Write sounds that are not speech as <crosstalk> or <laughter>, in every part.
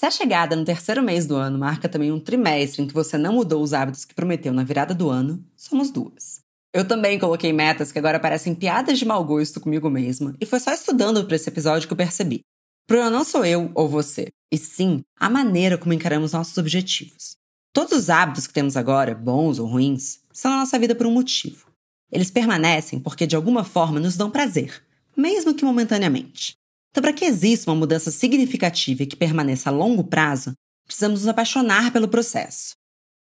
Se a chegada no terceiro mês do ano marca também um trimestre em que você não mudou os hábitos que prometeu na virada do ano, somos duas. Eu também coloquei metas que agora parecem piadas de mau gosto comigo mesma, e foi só estudando para esse episódio que eu percebi. Problema não sou eu ou você, e sim a maneira como encaramos nossos objetivos. Todos os hábitos que temos agora, bons ou ruins, são na nossa vida por um motivo. Eles permanecem porque de alguma forma nos dão prazer, mesmo que momentaneamente. Então, para que exista uma mudança significativa e que permaneça a longo prazo, precisamos nos apaixonar pelo processo.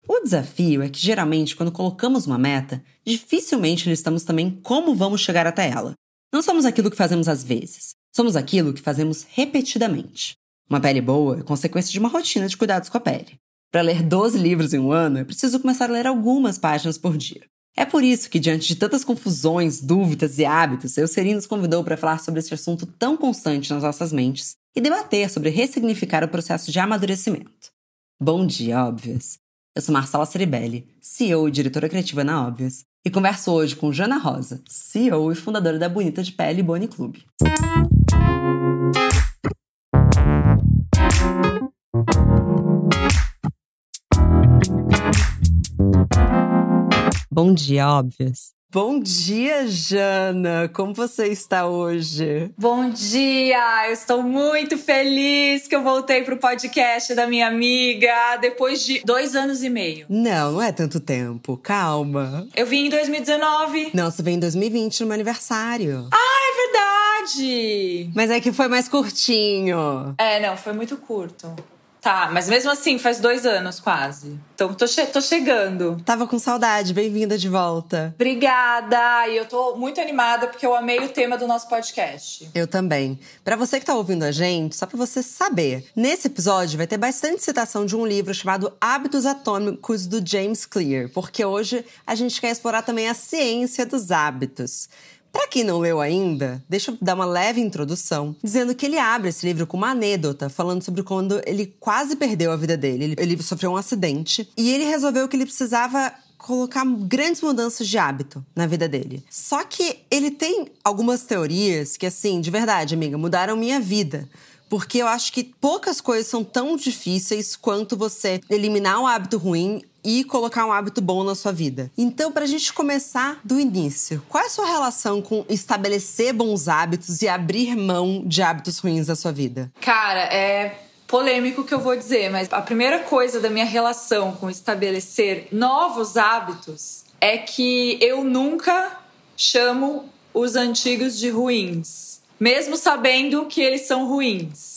O desafio é que, geralmente, quando colocamos uma meta, dificilmente listamos também como vamos chegar até ela. Não somos aquilo que fazemos às vezes, somos aquilo que fazemos repetidamente. Uma pele boa é consequência de uma rotina de cuidados com a pele. Para ler 12 livros em um ano, é preciso começar a ler algumas páginas por dia. É por isso que, diante de tantas confusões, dúvidas e hábitos, Eucerin nos convidou para falar sobre esse assunto tão constante nas nossas mentes e debater sobre ressignificar o processo de amadurecimento. Bom dia, óbvias! Eu sou Marcela Ceribelli, CEO e diretora criativa na Óbvias, e converso hoje com Jana Rosa, CEO e fundadora da Bonita de Pele Boni Club. Bom dia, óbvias. Bom dia, Jana! Como você está hoje? Bom dia! Eu estou muito feliz que eu voltei para o podcast da minha amiga depois de dois anos e meio. Não, não é tanto tempo. Calma. Eu vim em 2019. Não, você veio em 2020 no meu aniversário. Ah, é verdade! Mas é que foi mais curtinho. É, não, foi muito curto. Tá, mas mesmo assim, faz dois anos quase. Então tô, che tô chegando. Tava com saudade, bem-vinda de volta. Obrigada! E eu tô muito animada porque eu amei o tema do nosso podcast. Eu também. Para você que tá ouvindo a gente, só para você saber, nesse episódio vai ter bastante citação de um livro chamado Hábitos Atômicos do James Clear, porque hoje a gente quer explorar também a ciência dos hábitos. Para quem não leu ainda, deixa eu dar uma leve introdução, dizendo que ele abre esse livro com uma anedota, falando sobre quando ele quase perdeu a vida dele. Ele, sofreu um acidente e ele resolveu que ele precisava colocar grandes mudanças de hábito na vida dele. Só que ele tem algumas teorias que, assim, de verdade, amiga, mudaram minha vida. Porque eu acho que poucas coisas são tão difíceis quanto você eliminar um hábito ruim e colocar um hábito bom na sua vida. Então, para a gente começar do início, qual é a sua relação com estabelecer bons hábitos e abrir mão de hábitos ruins da sua vida? Cara, é polêmico que eu vou dizer, mas a primeira coisa da minha relação com estabelecer novos hábitos é que eu nunca chamo os antigos de ruins mesmo sabendo que eles são ruins.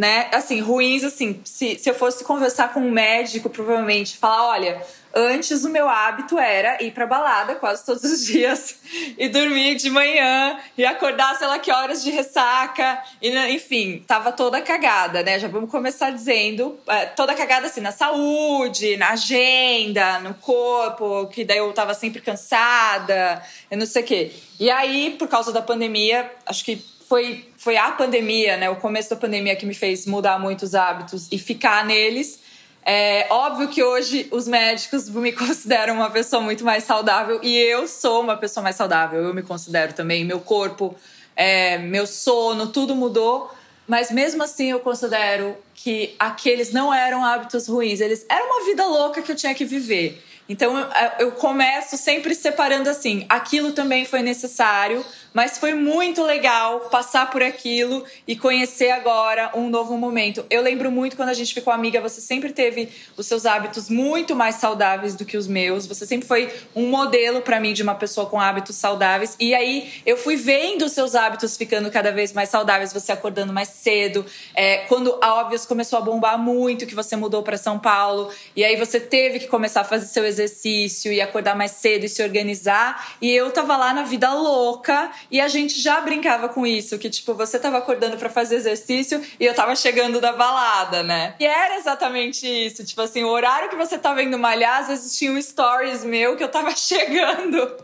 Né? Assim, ruins, assim, se, se eu fosse conversar com um médico, provavelmente, falar: olha, Antes, o meu hábito era ir pra balada quase todos os <laughs> dias e dormir de manhã e acordar, sei lá que horas de ressaca. E, enfim, tava toda cagada, né? Já vamos começar dizendo. É, toda cagada assim, na saúde, na agenda, no corpo, que daí eu tava sempre cansada, eu não sei o quê. E aí, por causa da pandemia, acho que foi, foi a pandemia, né? O começo da pandemia que me fez mudar muitos hábitos e ficar neles. É óbvio que hoje os médicos <laughs> me consideram uma pessoa muito mais saudável e eu sou uma pessoa mais saudável. Eu me considero também. Meu corpo, é, meu sono, tudo mudou. Mas mesmo assim eu considero que aqueles não eram hábitos ruins. Eles era uma vida louca que eu tinha que viver. Então eu começo sempre separando assim: aquilo também foi necessário mas foi muito legal passar por aquilo e conhecer agora um novo momento. Eu lembro muito quando a gente ficou amiga, você sempre teve os seus hábitos muito mais saudáveis do que os meus. Você sempre foi um modelo para mim de uma pessoa com hábitos saudáveis. E aí eu fui vendo os seus hábitos ficando cada vez mais saudáveis, você acordando mais cedo. É, quando a Óbvios começou a bombar muito, que você mudou para São Paulo, e aí você teve que começar a fazer seu exercício e acordar mais cedo e se organizar. E eu tava lá na vida louca e a gente já brincava com isso, que tipo, você tava acordando para fazer exercício e eu tava chegando da balada, né? E era exatamente isso, tipo assim, o horário que você tava indo malhar, às vezes tinha um stories meu que eu tava <laughs> chegando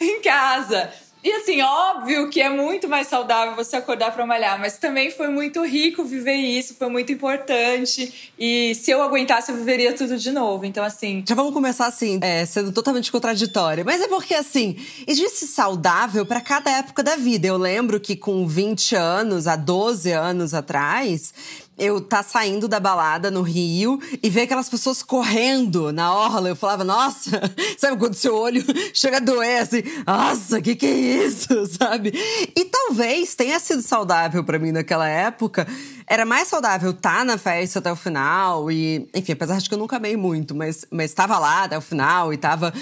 em casa. E assim, óbvio que é muito mais saudável você acordar para malhar, mas também foi muito rico viver isso, foi muito importante. E se eu aguentasse, eu viveria tudo de novo. Então, assim. Já vamos começar assim, é, sendo totalmente contraditória. Mas é porque, assim, existe saudável para cada época da vida. Eu lembro que com 20 anos, há 12 anos atrás, eu tá saindo da balada no Rio e ver aquelas pessoas correndo na orla. Eu falava, nossa, <laughs> sabe quando seu olho <laughs> chega a doer assim, nossa, que que é isso, <laughs> sabe? E talvez tenha sido saudável para mim naquela época. Era mais saudável estar tá na festa até o final e, enfim, apesar de que eu nunca amei muito, mas mas estava lá até o final e tava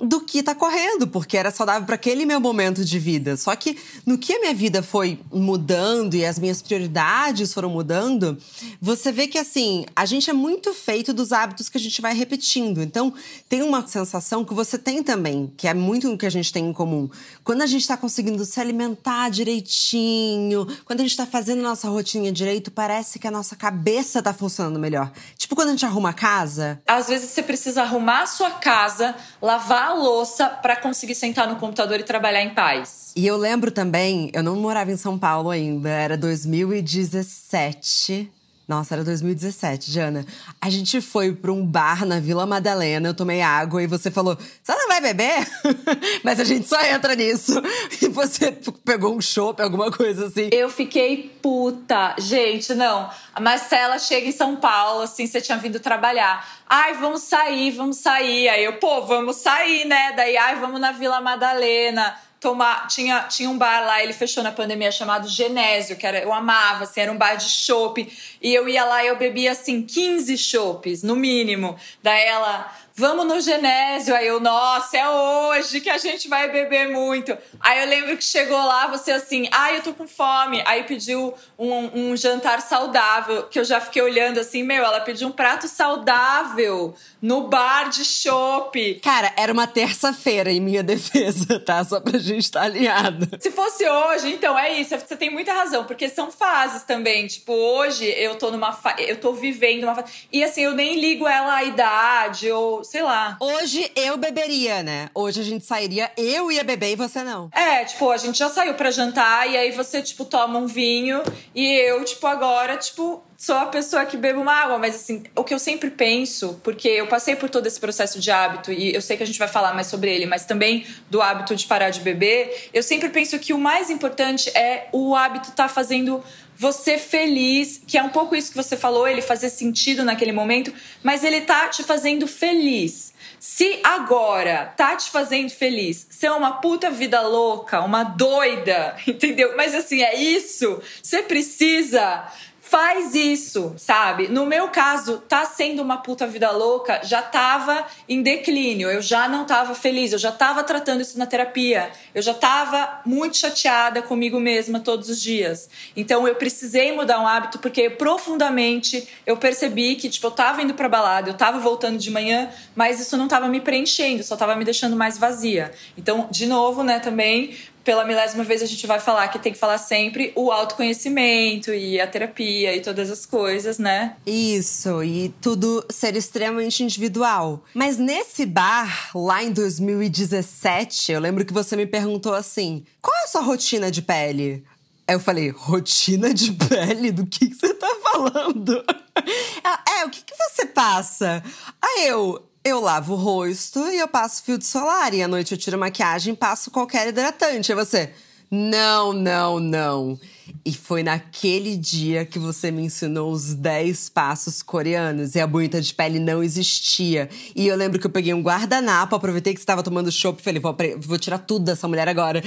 do que tá correndo, porque era saudável para aquele meu momento de vida. Só que no que a minha vida foi mudando e as minhas prioridades foram mudando, você vê que assim, a gente é muito feito dos hábitos que a gente vai repetindo. Então, tem uma sensação que você tem também, que é muito o que a gente tem em comum. Quando a gente está conseguindo se alimentar direitinho, quando a gente está fazendo nossa rotina direito, parece que a nossa cabeça tá funcionando melhor. Tipo quando a gente arruma a casa. Às vezes você precisa arrumar a sua casa, lavar a louça para conseguir sentar no computador e trabalhar em paz. E eu lembro também, eu não morava em São Paulo ainda, era 2017. Nossa, era 2017, Jana. A gente foi pra um bar na Vila Madalena, eu tomei água e você falou: Você não vai beber? <laughs> Mas a gente só entra nisso. <laughs> E você pegou um chopp, alguma coisa assim. Eu fiquei puta. Gente, não. A Marcela chega em São Paulo, assim, você tinha vindo trabalhar. Ai, vamos sair, vamos sair. Aí eu, pô, vamos sair, né? Daí, ai, vamos na Vila Madalena tomar. Tinha, tinha um bar lá, ele fechou na pandemia, chamado Genésio, que era, eu amava, assim, era um bar de chopp. E eu ia lá e eu bebia, assim, 15 chopps, no mínimo. Daí ela vamos no Genésio. Aí eu, nossa, é hoje que a gente vai beber muito. Aí eu lembro que chegou lá, você assim, ai, ah, eu tô com fome. Aí pediu um, um, jantar saudável, que eu já fiquei olhando assim, meu, ela pediu um prato saudável no bar de chopp. Cara, era uma terça-feira em minha defesa, <laughs> tá? Só pra gente estar tá alinhado. Se fosse hoje, então é isso, você tem muita razão, porque são fases também. Tipo, hoje eu tô numa fase, eu tô vivendo uma fase. E assim, eu nem ligo ela a idade ou sei lá. Hoje eu beberia, né? Hoje a gente sairia, eu ia beber e você não. É, tipo, a gente já saiu para jantar e aí você, tipo, toma um vinho e eu, tipo, agora, tipo, sou a pessoa que bebe uma água, mas assim, o que eu sempre penso, porque eu passei por todo esse processo de hábito e eu sei que a gente vai falar mais sobre ele, mas também do hábito de parar de beber, eu sempre penso que o mais importante é o hábito estar tá fazendo você feliz, que é um pouco isso que você falou, ele fazer sentido naquele momento, mas ele tá te fazendo feliz. Se agora tá te fazendo feliz, ser uma puta vida louca, uma doida, <laughs> entendeu? Mas assim, é isso. Você precisa faz isso, sabe? No meu caso, tá sendo uma puta vida louca, já tava em declínio, eu já não tava feliz, eu já tava tratando isso na terapia, eu já tava muito chateada comigo mesma todos os dias. Então eu precisei mudar um hábito porque profundamente eu percebi que, tipo, eu tava indo pra balada, eu tava voltando de manhã, mas isso não tava me preenchendo, só tava me deixando mais vazia. Então, de novo, né, também pela milésima vez a gente vai falar que tem que falar sempre o autoconhecimento e a terapia e todas as coisas, né? Isso, e tudo ser extremamente individual. Mas nesse bar, lá em 2017, eu lembro que você me perguntou assim: qual é a sua rotina de pele? Aí eu falei, rotina de pele? Do que, que você tá falando? <laughs> é, o que, que você passa? Aí eu, eu lavo o rosto e eu passo filtro solar. E à noite eu tiro maquiagem e passo qualquer hidratante. Aí você, não, não, não. E foi naquele dia que você me ensinou os 10 passos coreanos e a bonita de pele não existia. E eu lembro que eu peguei um guardanapo, aproveitei que estava tomando chopp e falei, vou, vou tirar tudo dessa mulher agora.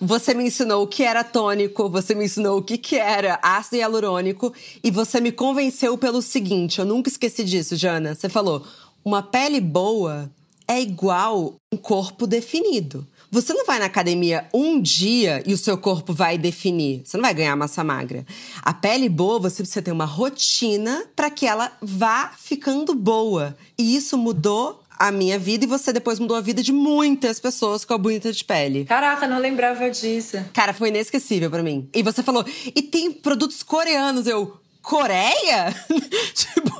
Você me ensinou o que era tônico, você me ensinou o que, que era ácido hialurônico e você me convenceu pelo seguinte, eu nunca esqueci disso, Jana. Você falou: uma pele boa é igual um corpo definido. Você não vai na academia um dia e o seu corpo vai definir. Você não vai ganhar massa magra. A pele boa, você precisa ter uma rotina para que ela vá ficando boa. E isso mudou a minha vida e você depois mudou a vida de muitas pessoas com a bonita de pele. Caraca, não lembrava disso. Cara, foi inesquecível para mim. E você falou, e tem produtos coreanos. Eu, Coreia? <laughs> tipo,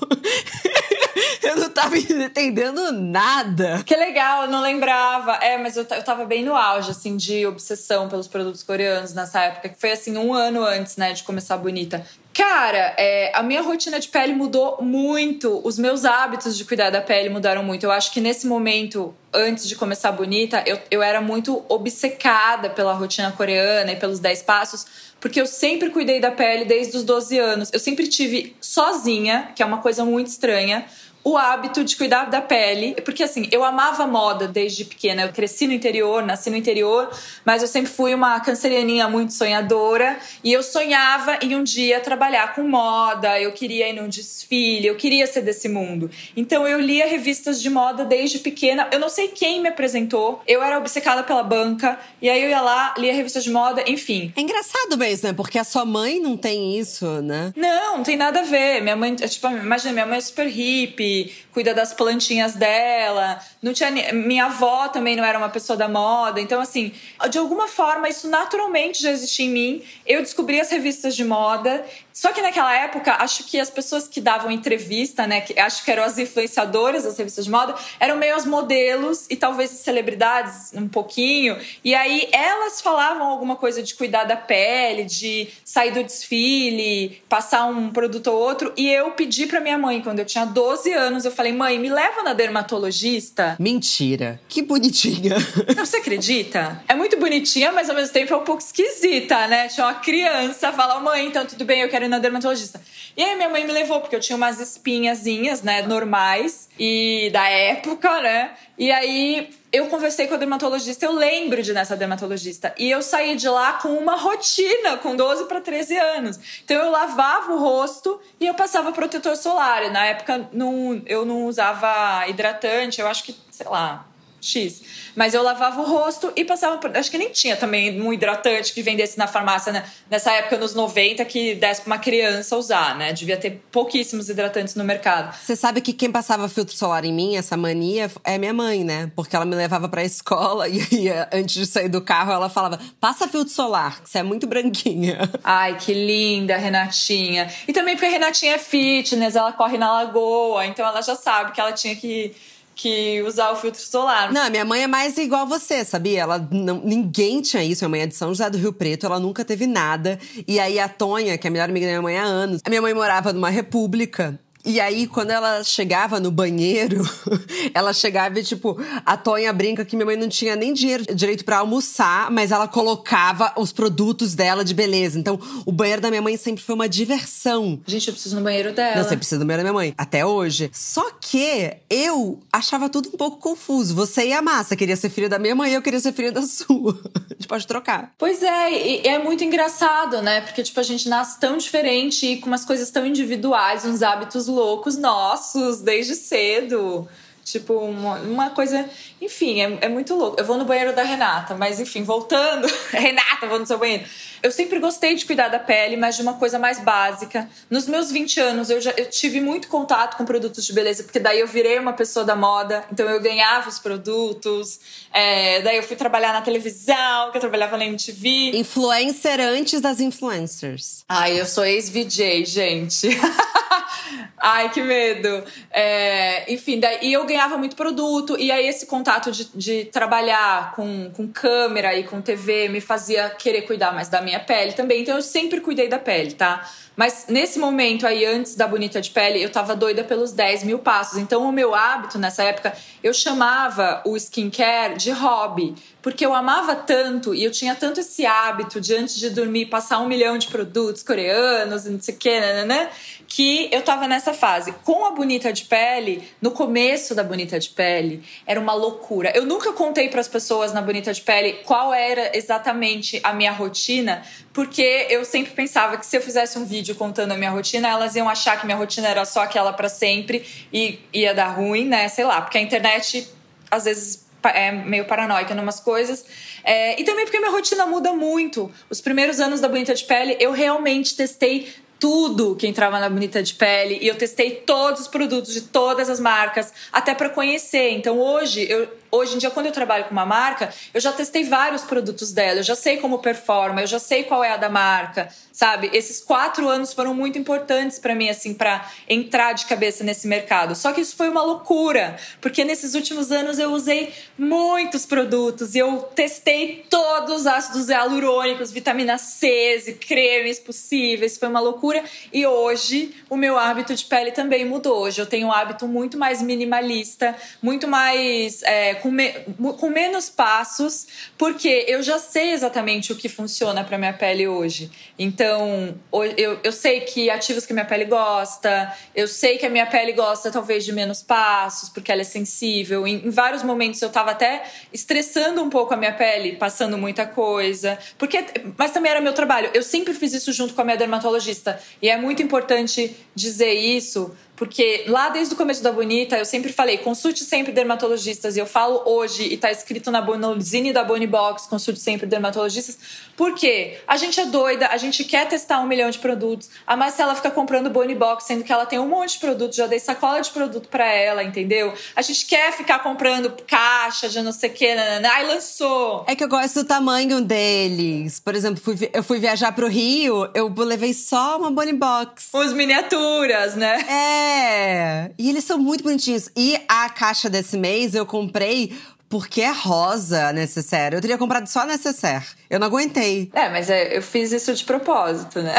<laughs> eu não tava entendendo nada. Que legal, eu não lembrava. É, mas eu, eu tava bem no auge, assim, de obsessão pelos produtos coreanos nessa época, que foi assim, um ano antes, né, de começar Bonita. Cara, é, a minha rotina de pele mudou muito. Os meus hábitos de cuidar da pele mudaram muito. Eu acho que nesse momento, antes de começar bonita, eu, eu era muito obcecada pela rotina coreana e pelos 10 passos, porque eu sempre cuidei da pele desde os 12 anos. Eu sempre tive sozinha, que é uma coisa muito estranha o hábito de cuidar da pele, porque assim, eu amava moda desde pequena. Eu cresci no interior, nasci no interior, mas eu sempre fui uma cancerianinha muito sonhadora e eu sonhava em um dia trabalhar com moda, eu queria ir num desfile, eu queria ser desse mundo. Então eu lia revistas de moda desde pequena. Eu não sei quem me apresentou, eu era obcecada pela banca e aí eu ia lá, lia revistas de moda, enfim. É engraçado mesmo, né? Porque a sua mãe não tem isso, né? Não, não tem nada a ver. Minha mãe, tipo, imagina, minha mãe é super hippie cuida das plantinhas dela. Não tinha minha avó também não era uma pessoa da moda. Então assim, de alguma forma isso naturalmente já existia em mim. Eu descobri as revistas de moda só que naquela época, acho que as pessoas que davam entrevista, né, que acho que eram as influenciadoras das revistas de moda, eram meio as modelos e talvez as celebridades um pouquinho. E aí elas falavam alguma coisa de cuidar da pele, de sair do desfile, passar um produto ou outro. E eu pedi para minha mãe, quando eu tinha 12 anos, eu falei: "Mãe, me leva na dermatologista". Mentira. Que bonitinha. Não, você acredita? É muito bonitinha, mas ao mesmo tempo é um pouco esquisita, né? Tinha uma criança, fala: "Mãe, então tudo bem, eu quero ir na dermatologista. E aí minha mãe me levou, porque eu tinha umas espinhazinhas, né, normais, e da época, né? E aí eu conversei com a dermatologista, eu lembro de nessa dermatologista. E eu saí de lá com uma rotina, com 12 para 13 anos. Então eu lavava o rosto e eu passava protetor solar. Na época não, eu não usava hidratante, eu acho que, sei lá, X. Mas eu lavava o rosto e passava por. Acho que nem tinha também um hidratante que vendesse na farmácia né? nessa época, nos 90, que desse pra uma criança usar, né? Devia ter pouquíssimos hidratantes no mercado. Você sabe que quem passava filtro solar em mim, essa mania, é minha mãe, né? Porque ela me levava pra <laughs> escola e antes de sair do carro, ela falava: passa filtro solar, que você é muito branquinha. <laughs> Ai, que linda, Renatinha. E também porque a Renatinha é fitness, ela corre na lagoa, então ela já sabe que ela tinha que que usar o filtro solar. Não, minha mãe é mais igual você, sabia? Ela não, ninguém tinha isso. Minha mãe é de São José do Rio Preto, ela nunca teve nada. E aí a Tonha, que é a melhor amiga da minha mãe há anos, a minha mãe morava numa república e aí, quando ela chegava no banheiro, <laughs> ela chegava e, tipo, a Tonha brinca que minha mãe não tinha nem dinheiro direito para almoçar, mas ela colocava os produtos dela de beleza. Então, o banheiro da minha mãe sempre foi uma diversão. Gente, eu preciso no banheiro dela. Não, você precisa do banheiro da minha mãe. Até hoje. Só que eu achava tudo um pouco confuso. Você e a Massa queria ser filha da minha mãe, eu queria ser filha da sua. <laughs> a gente pode trocar. Pois é, e é muito engraçado, né? Porque, tipo, a gente nasce tão diferente e com umas coisas tão individuais, uns hábitos loucos nossos desde cedo. Tipo, uma, uma coisa. Enfim, é, é, muito louco. Eu vou no banheiro da Renata, mas enfim, voltando. <laughs> Renata, vou no seu banheiro. Eu sempre gostei de cuidar da pele, mas de uma coisa mais básica. Nos meus 20 anos, eu já eu tive muito contato com produtos de beleza, porque daí eu virei uma pessoa da moda, então eu ganhava os produtos. É, daí eu fui trabalhar na televisão, que eu trabalhava na MTV. Influencer antes das influencers. Ai, eu sou ex-VJ, gente. <laughs> Ai, que medo. É, enfim, daí eu ganhava muito produto, e aí esse contato de, de trabalhar com, com câmera e com TV me fazia querer cuidar mais da minha pele também. Então eu sempre cuidei da pele, tá? Mas nesse momento aí, antes da Bonita de Pele, eu tava doida pelos 10 mil passos. Então, o meu hábito nessa época, eu chamava o skincare de hobby. Porque eu amava tanto e eu tinha tanto esse hábito de antes de dormir passar um milhão de produtos coreanos, não sei o que, né? Que eu tava nessa fase. Com a Bonita de Pele, no começo da Bonita de Pele, era uma loucura. Eu nunca contei para as pessoas na Bonita de Pele qual era exatamente a minha rotina, porque eu sempre pensava que se eu fizesse um vídeo contando a minha rotina, elas iam achar que minha rotina era só aquela para sempre e ia dar ruim, né? Sei lá, porque a internet às vezes é meio paranoica em umas coisas. É, e também porque minha rotina muda muito. Os primeiros anos da Bonita de Pele, eu realmente testei tudo que entrava na Bonita de Pele e eu testei todos os produtos de todas as marcas, até para conhecer. Então hoje eu hoje em dia, quando eu trabalho com uma marca, eu já testei vários produtos dela, eu já sei como performa, eu já sei qual é a da marca, sabe? Esses quatro anos foram muito importantes para mim, assim, para entrar de cabeça nesse mercado. Só que isso foi uma loucura, porque nesses últimos anos eu usei muitos produtos e eu testei todos os ácidos hialurônicos, vitamina C, cremes possíveis, foi uma loucura. E hoje o meu hábito de pele também mudou. Hoje eu tenho um hábito muito mais minimalista, muito mais é, com, me, com menos passos, porque eu já sei exatamente o que funciona para minha pele hoje. Então eu, eu sei que ativos que minha pele gosta, eu sei que a minha pele gosta talvez de menos passos, porque ela é sensível. Em, em vários momentos eu tava até estressando um pouco a minha pele, passando muita coisa. Porque, mas também era meu trabalho. Eu sempre fiz isso junto com a minha dermatologista. E é muito importante dizer isso, porque lá desde o começo da Bonita, eu sempre falei, consulte sempre dermatologistas. E eu falo hoje, e tá escrito na Bonozine da Bonibox, consulte sempre dermatologistas. Porque a gente é doida, a gente quer testar um milhão de produtos. A Marcela fica comprando Bonibox, sendo que ela tem um monte de produto, já dei sacola de produto para ela, entendeu? A gente quer ficar comprando caixa de não sei o que, nanana. ai, lançou. É que eu gosto do tamanho deles. Por exemplo, fui, eu fui viajar pro Rio, eu levei só uma Bonibox. Os miniaturas, né? É. É! E eles são muito bonitinhos. E a caixa desse mês eu comprei porque é rosa necessaire. Eu teria comprado só necessaire. Eu não aguentei. É, mas é, eu fiz isso de propósito, né?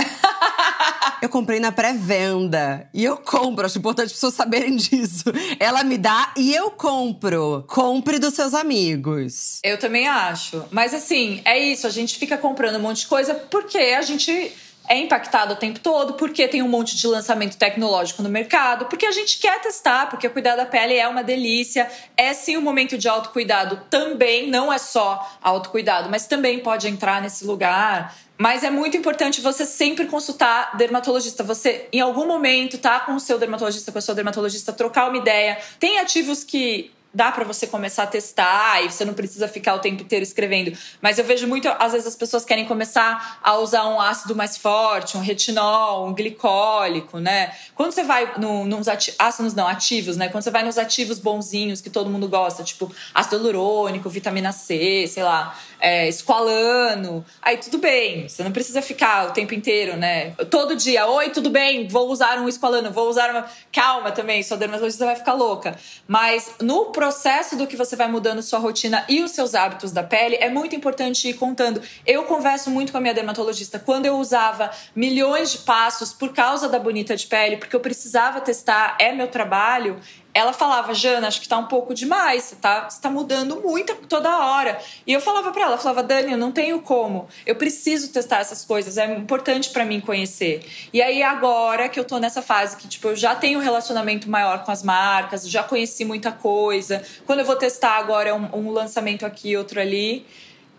<laughs> eu comprei na pré-venda. E eu compro. Acho importante as pessoas saberem disso. Ela me dá e eu compro. Compre dos seus amigos. Eu também acho. Mas assim, é isso. A gente fica comprando um monte de coisa porque a gente é impactado o tempo todo, porque tem um monte de lançamento tecnológico no mercado, porque a gente quer testar, porque cuidar da pele é uma delícia. É sim um momento de autocuidado também, não é só autocuidado, mas também pode entrar nesse lugar. Mas é muito importante você sempre consultar dermatologista. Você, em algum momento, tá com o seu dermatologista, com a sua dermatologista, trocar uma ideia. Tem ativos que dá para você começar a testar e você não precisa ficar o tempo inteiro escrevendo. Mas eu vejo muito, às vezes as pessoas querem começar a usar um ácido mais forte, um retinol, um glicólico, né? Quando você vai no, nos ácidos não ativos, né? Quando você vai nos ativos bonzinhos que todo mundo gosta, tipo ácido hialurônico, vitamina C, sei lá, é, esqualano, aí tudo bem. Você não precisa ficar o tempo inteiro, né? Todo dia, oi, tudo bem? Vou usar um esqualano, vou usar uma. Calma também, sua dermatologista vai ficar louca. Mas no processo do que você vai mudando sua rotina e os seus hábitos da pele, é muito importante ir contando. Eu converso muito com a minha dermatologista. Quando eu usava milhões de passos por causa da bonita de pele, porque eu precisava testar, é meu trabalho, ela falava, Jana, acho que tá um pouco demais, você tá, você tá mudando muito toda hora. E eu falava para ela, falava, Dani, eu não tenho como, eu preciso testar essas coisas, é importante para mim conhecer. E aí agora que eu tô nessa fase que, tipo, eu já tenho um relacionamento maior com as marcas, já conheci muita coisa. Quando eu vou testar agora um, um lançamento aqui, outro ali,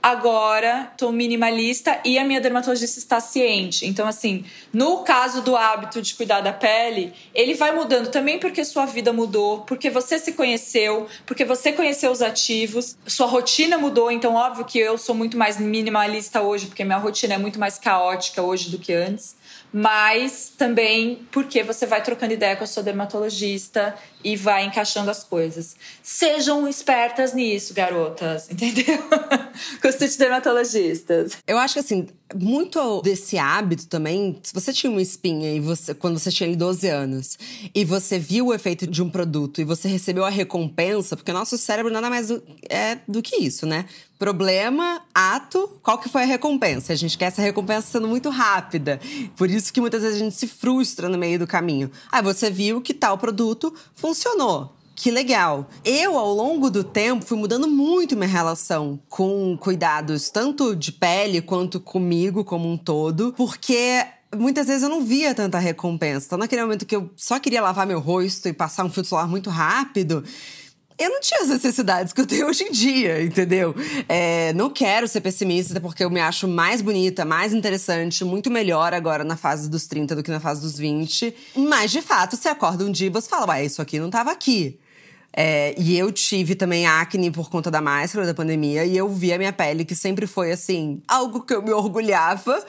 agora tô minimalista e a minha dermatologista está ciente. Então, assim, no caso do hábito de cuidar da pele, ele vai mudando também porque sua vida mudou, porque você se conheceu, porque você conheceu os ativos, sua rotina mudou. Então, óbvio que eu sou muito mais minimalista hoje, porque minha rotina é muito mais caótica hoje do que antes mas também porque você vai trocando ideia com a sua dermatologista e vai encaixando as coisas. Sejam espertas nisso, garotas, <laughs> entendeu? Consulte dermatologistas. Eu acho que assim, muito desse hábito também, se você tinha uma espinha e você quando você tinha 12 anos e você viu o efeito de um produto e você recebeu a recompensa, porque o nosso cérebro nada mais é do que isso, né? Problema, ato, qual que foi a recompensa? A gente quer essa recompensa sendo muito rápida. Por isso que muitas vezes a gente se frustra no meio do caminho. Aí ah, você viu que tal produto funcionou. Que legal. Eu, ao longo do tempo, fui mudando muito minha relação com cuidados, tanto de pele quanto comigo como um todo, porque muitas vezes eu não via tanta recompensa. Então, naquele momento que eu só queria lavar meu rosto e passar um filtro solar muito rápido, eu não tinha as necessidades que eu tenho hoje em dia, entendeu? É, não quero ser pessimista, porque eu me acho mais bonita, mais interessante, muito melhor agora na fase dos 30 do que na fase dos 20. Mas, de fato, você acorda um dia e você fala, ué, isso aqui não tava aqui. É, e eu tive também acne por conta da máscara da pandemia. E eu vi a minha pele, que sempre foi assim, algo que eu me orgulhava.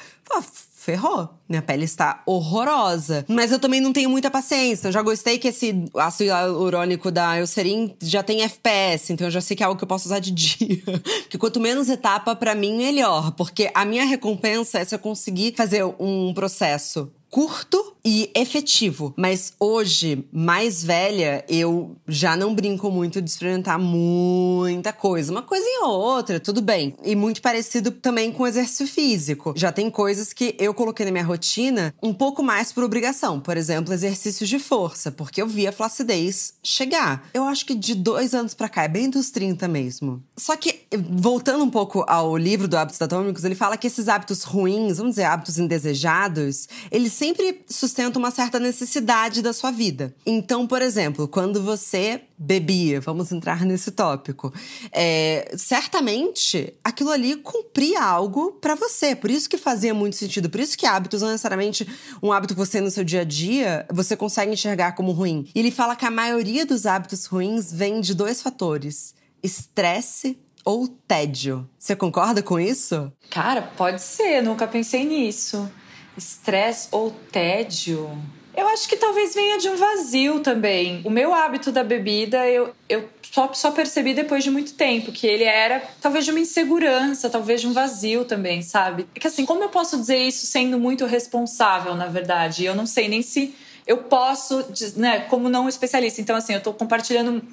Ferrou. Minha pele está horrorosa. Mas eu também não tenho muita paciência. Eu já gostei que esse ácido hialurônico da Eucerin já tem FPS, então eu já sei que é algo que eu posso usar de <laughs> dia. Porque quanto menos etapa, para mim, melhor. Porque a minha recompensa é se eu conseguir fazer um processo curto e efetivo. Mas hoje, mais velha, eu já não brinco muito de experimentar muita coisa. Uma coisinha ou outra, tudo bem. E muito parecido também com exercício físico. Já tem coisas que eu coloquei na minha rotina um pouco mais por obrigação. Por exemplo, exercícios de força, porque eu vi a flacidez chegar. Eu acho que de dois anos para cá, é bem dos 30 mesmo. Só que, voltando um pouco ao livro do Hábitos Atômicos, ele fala que esses hábitos ruins, vamos dizer, hábitos indesejados, eles sempre sustentam uma certa necessidade da sua vida. Então, por exemplo, quando você bebia, vamos entrar nesse tópico, é, certamente aquilo ali cumpria algo para você. Por isso que fazia muito sentido. Por isso que hábitos não necessariamente um hábito que você no seu dia a dia você consegue enxergar como ruim. E ele fala que a maioria dos hábitos ruins vem de dois fatores: estresse ou tédio. Você concorda com isso? Cara, pode ser, nunca pensei nisso. Estresse ou tédio? Eu acho que talvez venha de um vazio também. O meu hábito da bebida, eu, eu só, só percebi depois de muito tempo que ele era talvez de uma insegurança, talvez de um vazio também, sabe? É que assim, como eu posso dizer isso sendo muito responsável, na verdade? Eu não sei nem se eu posso, né, como não especialista. Então, assim, eu tô compartilhando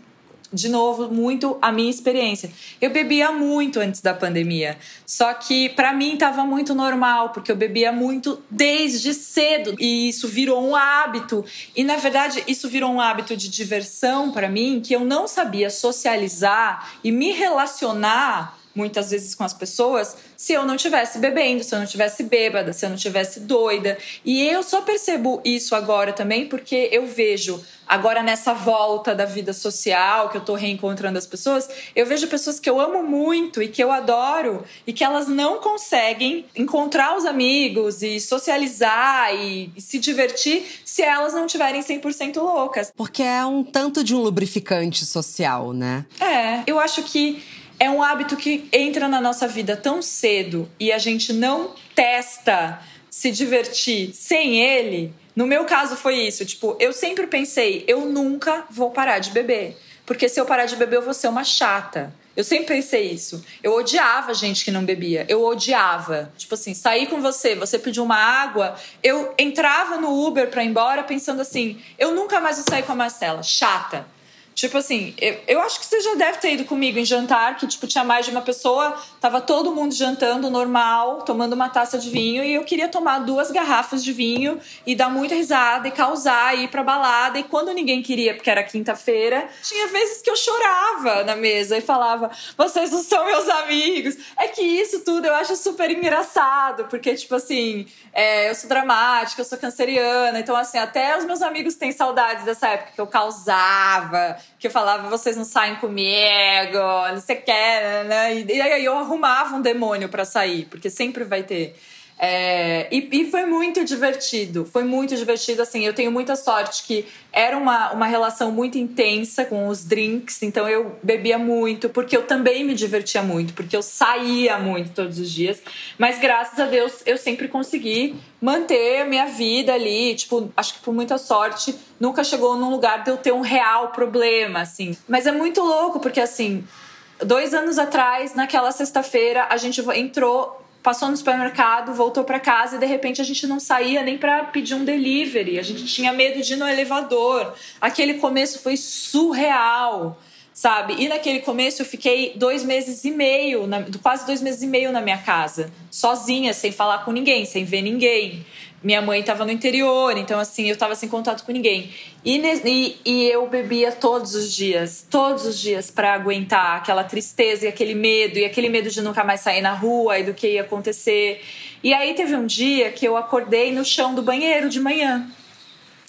de novo, muito a minha experiência. Eu bebia muito antes da pandemia, só que para mim estava muito normal, porque eu bebia muito desde cedo e isso virou um hábito. E na verdade, isso virou um hábito de diversão para mim que eu não sabia socializar e me relacionar muitas vezes com as pessoas se eu não tivesse bebendo, se eu não tivesse bêbada, se eu não tivesse doida. E eu só percebo isso agora também porque eu vejo agora nessa volta da vida social, que eu tô reencontrando as pessoas, eu vejo pessoas que eu amo muito e que eu adoro e que elas não conseguem encontrar os amigos e socializar e, e se divertir se elas não tiverem 100% loucas. Porque é um tanto de um lubrificante social, né? É, eu acho que é um hábito que entra na nossa vida tão cedo e a gente não testa se divertir sem ele. No meu caso foi isso, tipo, eu sempre pensei, eu nunca vou parar de beber, porque se eu parar de beber eu vou ser uma chata. Eu sempre pensei isso. Eu odiava gente que não bebia. Eu odiava. Tipo assim, sair com você, você pediu uma água, eu entrava no Uber pra ir embora pensando assim: eu nunca mais vou sair com a Marcela. Chata. Tipo assim, eu, eu acho que você já deve ter ido comigo em jantar, que tipo, tinha mais de uma pessoa, tava todo mundo jantando normal, tomando uma taça de vinho, e eu queria tomar duas garrafas de vinho e dar muita risada e causar, e ir pra balada. E quando ninguém queria, porque era quinta-feira, tinha vezes que eu chorava na mesa e falava: vocês não são meus amigos. É que isso tudo eu acho super engraçado, porque, tipo assim, é, eu sou dramática, eu sou canceriana, então, assim, até os meus amigos têm saudades dessa época que eu causava que eu falava, vocês não saem comigo, não sei o que, né? E, aí eu arrumava um demônio para sair, porque sempre vai ter. É, e, e, foi muito divertido, foi muito divertido. Assim, eu tenho muita sorte que era uma, uma relação muito intensa com os drinks, então eu bebia muito, porque eu também me divertia muito, porque eu saía muito todos os dias. Mas graças a Deus eu sempre consegui manter a minha vida ali. Tipo, acho que por muita sorte nunca chegou num lugar de eu ter um real problema, assim. Mas é muito louco, porque assim. Dois anos atrás, naquela sexta-feira, a gente entrou passou no supermercado, voltou para casa e de repente a gente não saía nem para pedir um delivery. A gente tinha medo de ir no elevador. Aquele começo foi surreal, sabe? E naquele começo eu fiquei dois meses e meio, quase dois meses e meio na minha casa, sozinha, sem falar com ninguém, sem ver ninguém minha mãe estava no interior, então assim, eu estava sem contato com ninguém. E, e, e, eu bebia todos os dias, todos os dias para aguentar aquela tristeza e aquele medo, e aquele medo de nunca mais sair na rua e do que ia acontecer. E aí teve um dia que eu acordei no chão do banheiro de manhã.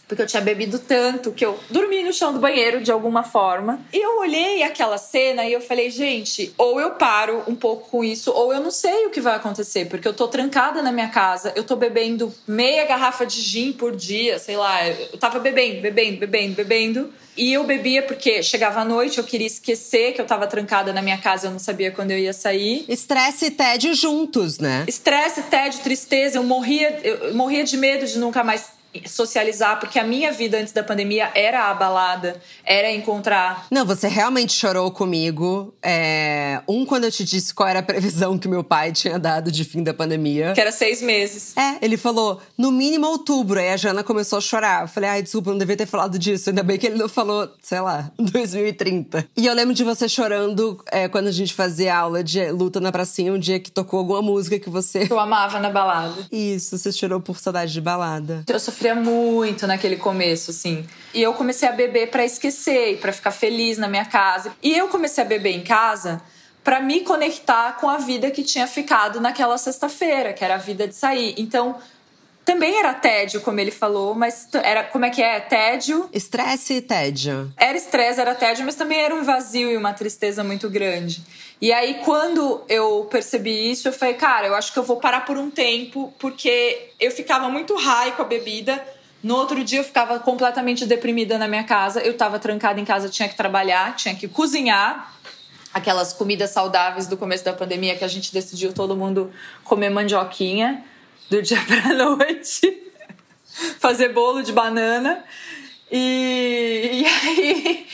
Porque eu tinha bebido tanto que eu dormi no chão do banheiro de alguma forma. E eu olhei aquela cena e eu falei, gente, ou eu paro um pouco com isso, ou eu não sei o que vai acontecer, porque eu tô trancada na minha casa, eu tô bebendo meia garrafa de gin por dia, sei lá, eu tava bebendo, bebendo, bebendo, bebendo. E eu bebia porque chegava à noite, eu queria esquecer que eu tava trancada na minha casa, eu não sabia quando eu ia sair. Estresse e tédio juntos, né? Estresse, tédio, tristeza. Eu morria, eu morria de medo de nunca mais socializar, porque a minha vida antes da pandemia era a balada, era encontrar. Não, você realmente chorou comigo. É... Um, quando eu te disse qual era a previsão que meu pai tinha dado de fim da pandemia. Que era seis meses. É, ele falou, no mínimo outubro. Aí a Jana começou a chorar. Eu falei, ai, desculpa, não devia ter falado disso. Ainda bem que ele não falou, sei lá, <laughs> 2030. E eu lembro de você chorando é, quando a gente fazia aula de luta na pracinha, um dia que tocou alguma música que você. Eu amava na balada. Isso, você chorou por saudade de balada. Eu sofri sofria muito naquele começo, assim. E eu comecei a beber para esquecer e para ficar feliz na minha casa. E eu comecei a beber em casa para me conectar com a vida que tinha ficado naquela sexta-feira, que era a vida de sair. Então, também era tédio, como ele falou, mas era como é que é? Tédio. Estresse e tédio. Era estresse, era tédio, mas também era um vazio e uma tristeza muito grande. E aí, quando eu percebi isso, eu falei, cara, eu acho que eu vou parar por um tempo, porque eu ficava muito high com a bebida. No outro dia eu ficava completamente deprimida na minha casa. Eu tava trancada em casa, tinha que trabalhar, tinha que cozinhar aquelas comidas saudáveis do começo da pandemia que a gente decidiu todo mundo comer mandioquinha do dia <laughs> pra noite. Fazer bolo de banana. E, e <laughs> aí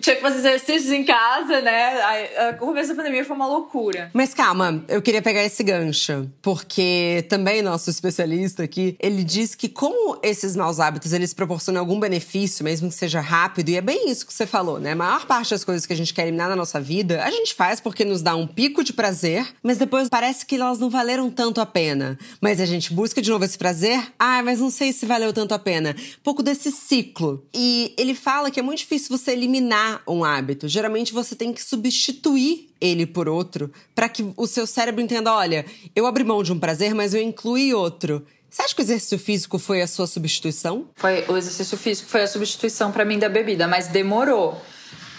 tinha que fazer exercícios em casa, né? O começo da pandemia foi uma loucura. Mas calma, eu queria pegar esse gancho, porque também nosso especialista aqui, ele diz que como esses maus hábitos, eles proporcionam algum benefício, mesmo que seja rápido, e é bem isso que você falou, né? A maior parte das coisas que a gente quer eliminar na nossa vida, a gente faz porque nos dá um pico de prazer, mas depois parece que elas não valeram tanto a pena. Mas a gente busca de novo esse prazer, ah, mas não sei se valeu tanto a pena. Um pouco desse ciclo e ele fala que é muito difícil você eliminar um hábito. Geralmente você tem que substituir ele por outro para que o seu cérebro entenda: olha, eu abri mão de um prazer, mas eu incluí outro. Você acha que o exercício físico foi a sua substituição? Foi o exercício físico foi a substituição para mim da bebida, mas demorou.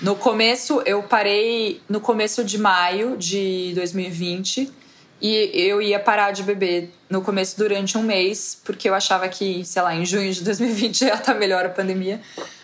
No começo eu parei no começo de maio de 2020 e eu ia parar de beber no começo durante um mês, porque eu achava que, sei lá, em junho de <laughs> 2020 já tá melhor a pandemia.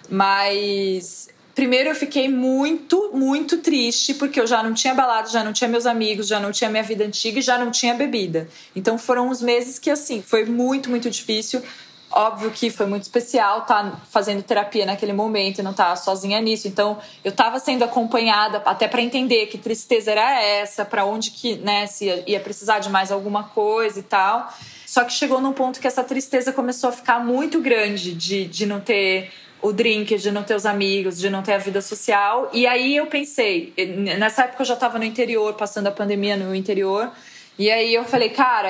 Mas primeiro eu fiquei muito, muito triste, porque eu já não tinha balada, já não tinha meus amigos, já não tinha minha vida antiga e já não tinha bebida. Então foram uns meses que, assim, foi muito, muito difícil. Óbvio que foi muito especial estar tá fazendo terapia naquele momento e não estar tá sozinha nisso. Então, eu estava sendo acompanhada até para entender que tristeza era essa, para onde que, né, se ia, ia precisar de mais alguma coisa e tal. Só que chegou num ponto que essa tristeza começou a ficar muito grande de, de não ter o drink, de não ter os amigos, de não ter a vida social. E aí eu pensei, nessa época eu já estava no interior, passando a pandemia no interior. E aí eu falei, cara,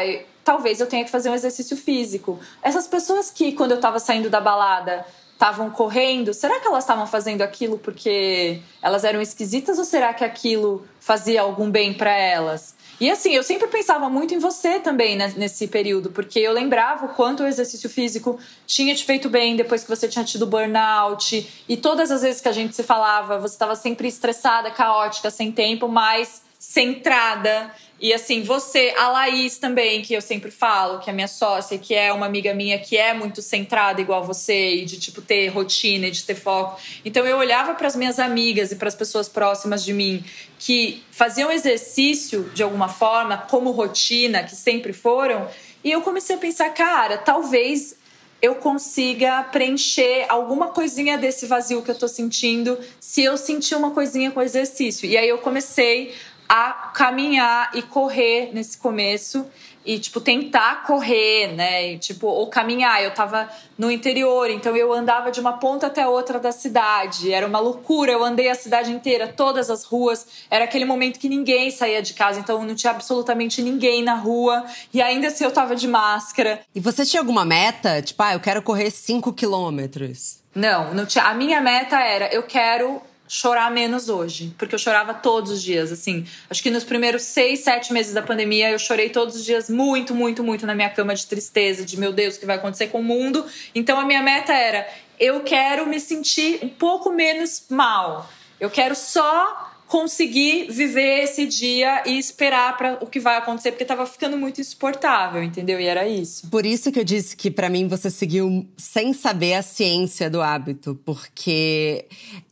talvez eu tenha que fazer um exercício físico. Essas pessoas que, quando eu estava saindo da balada, estavam correndo, será que elas estavam fazendo aquilo porque elas eram esquisitas ou será que aquilo fazia algum bem para elas? E assim, eu sempre pensava muito em você também né, nesse período, porque eu lembrava o quanto o exercício físico tinha te feito bem depois que você tinha tido burnout. E todas as vezes que a gente se falava, você estava sempre estressada, caótica, sem tempo, mas centrada. E assim, você, a Laís também, que eu sempre falo, que é minha sócia, que é uma amiga minha que é muito centrada igual você, e de tipo ter rotina e de ter foco. Então eu olhava para as minhas amigas e para as pessoas próximas de mim que faziam exercício de alguma forma, como rotina, que sempre foram, e eu comecei a pensar, cara, talvez eu consiga preencher alguma coisinha desse vazio que eu tô sentindo se eu sentir uma coisinha com exercício. E aí eu comecei a caminhar e correr nesse começo e tipo tentar correr, né? E, tipo ou caminhar. Eu tava no interior, então eu andava de uma ponta até a outra da cidade. Era uma loucura. Eu andei a cidade inteira, todas as ruas. Era aquele momento que ninguém saía de casa, então não tinha absolutamente ninguém na rua. E ainda assim eu tava de máscara. E você tinha alguma meta? Tipo, ah, eu quero correr 5 quilômetros. Não, não tinha. A minha meta era eu quero chorar menos hoje, porque eu chorava todos os dias, assim. Acho que nos primeiros seis, sete meses da pandemia eu chorei todos os dias muito, muito, muito na minha cama de tristeza, de meu Deus, o que vai acontecer com o mundo. Então a minha meta era: eu quero me sentir um pouco menos mal. Eu quero só conseguir viver esse dia e esperar para o que vai acontecer, porque tava ficando muito insuportável, entendeu? E era isso. Por isso que eu disse que para mim você seguiu sem saber a ciência do hábito, porque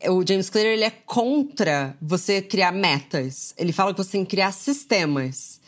o James Clear ele é contra você criar metas. Ele fala que você tem que criar sistemas.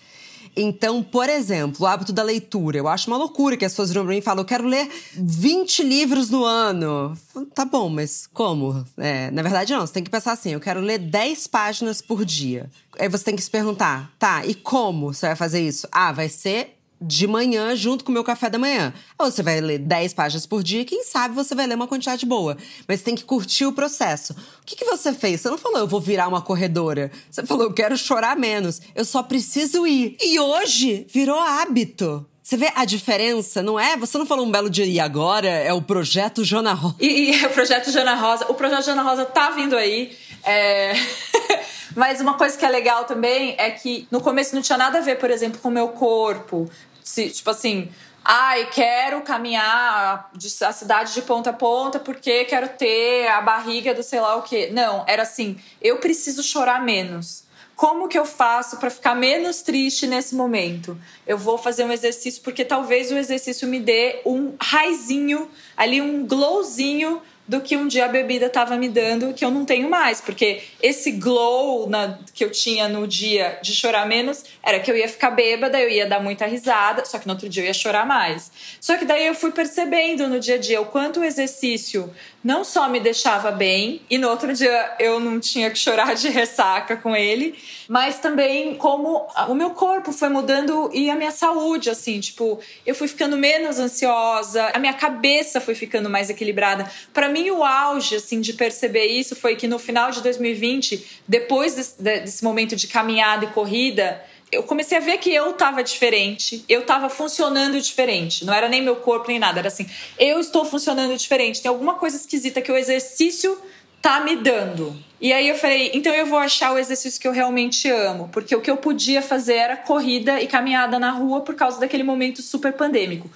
Então, por exemplo, o hábito da leitura. Eu acho uma loucura que as pessoas viram pra mim e falam: eu quero ler 20 livros no ano. Tá bom, mas como? É, na verdade, não. Você tem que pensar assim: eu quero ler 10 páginas por dia. Aí você tem que se perguntar: tá, e como você vai fazer isso? Ah, vai ser de manhã junto com o meu café da manhã. Ou você vai ler 10 páginas por dia, quem sabe você vai ler uma quantidade boa. Mas tem que curtir o processo. O que, que você fez? Você não falou, eu vou virar uma corredora. Você falou, eu quero chorar menos. Eu só preciso ir. E hoje virou hábito. Você vê a diferença, não é? Você não falou um belo dia e agora é o projeto Jana Rosa. E, e o projeto Jana Rosa. O projeto Jana Rosa tá vindo aí. É... <laughs> Mas uma coisa que é legal também é que no começo não tinha nada a ver, por exemplo, com o meu corpo, se, tipo assim, ai, quero caminhar a cidade de ponta a ponta porque quero ter a barriga do sei lá o quê. Não, era assim, eu preciso chorar menos. Como que eu faço para ficar menos triste nesse momento? Eu vou fazer um exercício porque talvez o exercício me dê um raizinho, ali um glowzinho do que um dia a bebida estava me dando que eu não tenho mais, porque esse glow na, que eu tinha no dia de chorar menos era que eu ia ficar bêbada, eu ia dar muita risada, só que no outro dia eu ia chorar mais. Só que daí eu fui percebendo no dia a dia o quanto o exercício não só me deixava bem, e no outro dia eu não tinha que chorar de ressaca com ele, mas também como o meu corpo foi mudando e a minha saúde, assim, tipo, eu fui ficando menos ansiosa, a minha cabeça foi ficando mais equilibrada. Para mim, o auge, assim, de perceber isso foi que no final de 2020, depois desse, desse momento de caminhada e corrida, eu comecei a ver que eu tava diferente, eu tava funcionando diferente. Não era nem meu corpo nem nada, era assim, eu estou funcionando diferente. Tem alguma coisa esquisita que o exercício tá me dando. E aí eu falei, então eu vou achar o exercício que eu realmente amo, porque o que eu podia fazer era corrida e caminhada na rua por causa daquele momento super pandêmico.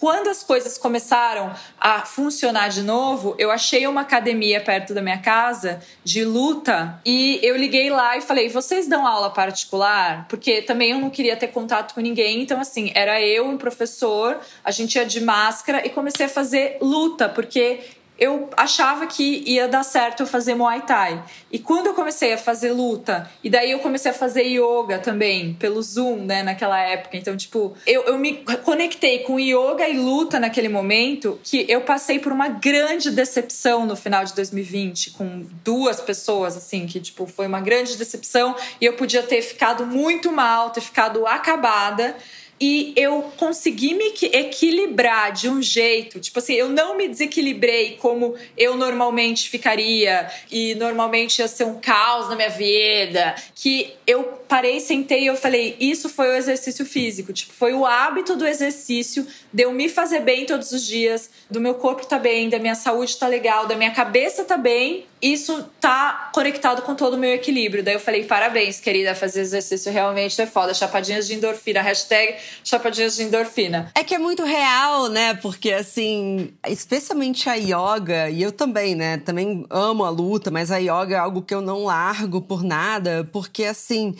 Quando as coisas começaram a funcionar de novo, eu achei uma academia perto da minha casa de luta e eu liguei lá e falei: "Vocês dão aula particular?" Porque também eu não queria ter contato com ninguém, então assim, era eu e um professor, a gente ia de máscara e comecei a fazer luta, porque eu achava que ia dar certo eu fazer Muay Thai. E quando eu comecei a fazer luta, e daí eu comecei a fazer yoga também, pelo Zoom, né, naquela época. Então, tipo, eu, eu me conectei com yoga e luta naquele momento, que eu passei por uma grande decepção no final de 2020, com duas pessoas, assim, que, tipo, foi uma grande decepção, e eu podia ter ficado muito mal, ter ficado acabada e eu consegui me equilibrar de um jeito, tipo assim, eu não me desequilibrei como eu normalmente ficaria e normalmente ia ser um caos na minha vida, que eu parei, sentei e eu falei, isso foi o exercício físico, tipo, foi o hábito do exercício de eu me fazer bem todos os dias, do meu corpo tá bem, da minha saúde tá legal, da minha cabeça tá bem, isso tá conectado com todo o meu equilíbrio. Daí eu falei, parabéns, querida, fazer exercício realmente é foda. Chapadinhas de endorfina, hashtag chapadinhas de endorfina. É que é muito real, né? Porque, assim, especialmente a yoga, e eu também, né? Também amo a luta, mas a yoga é algo que eu não largo por nada, porque, assim,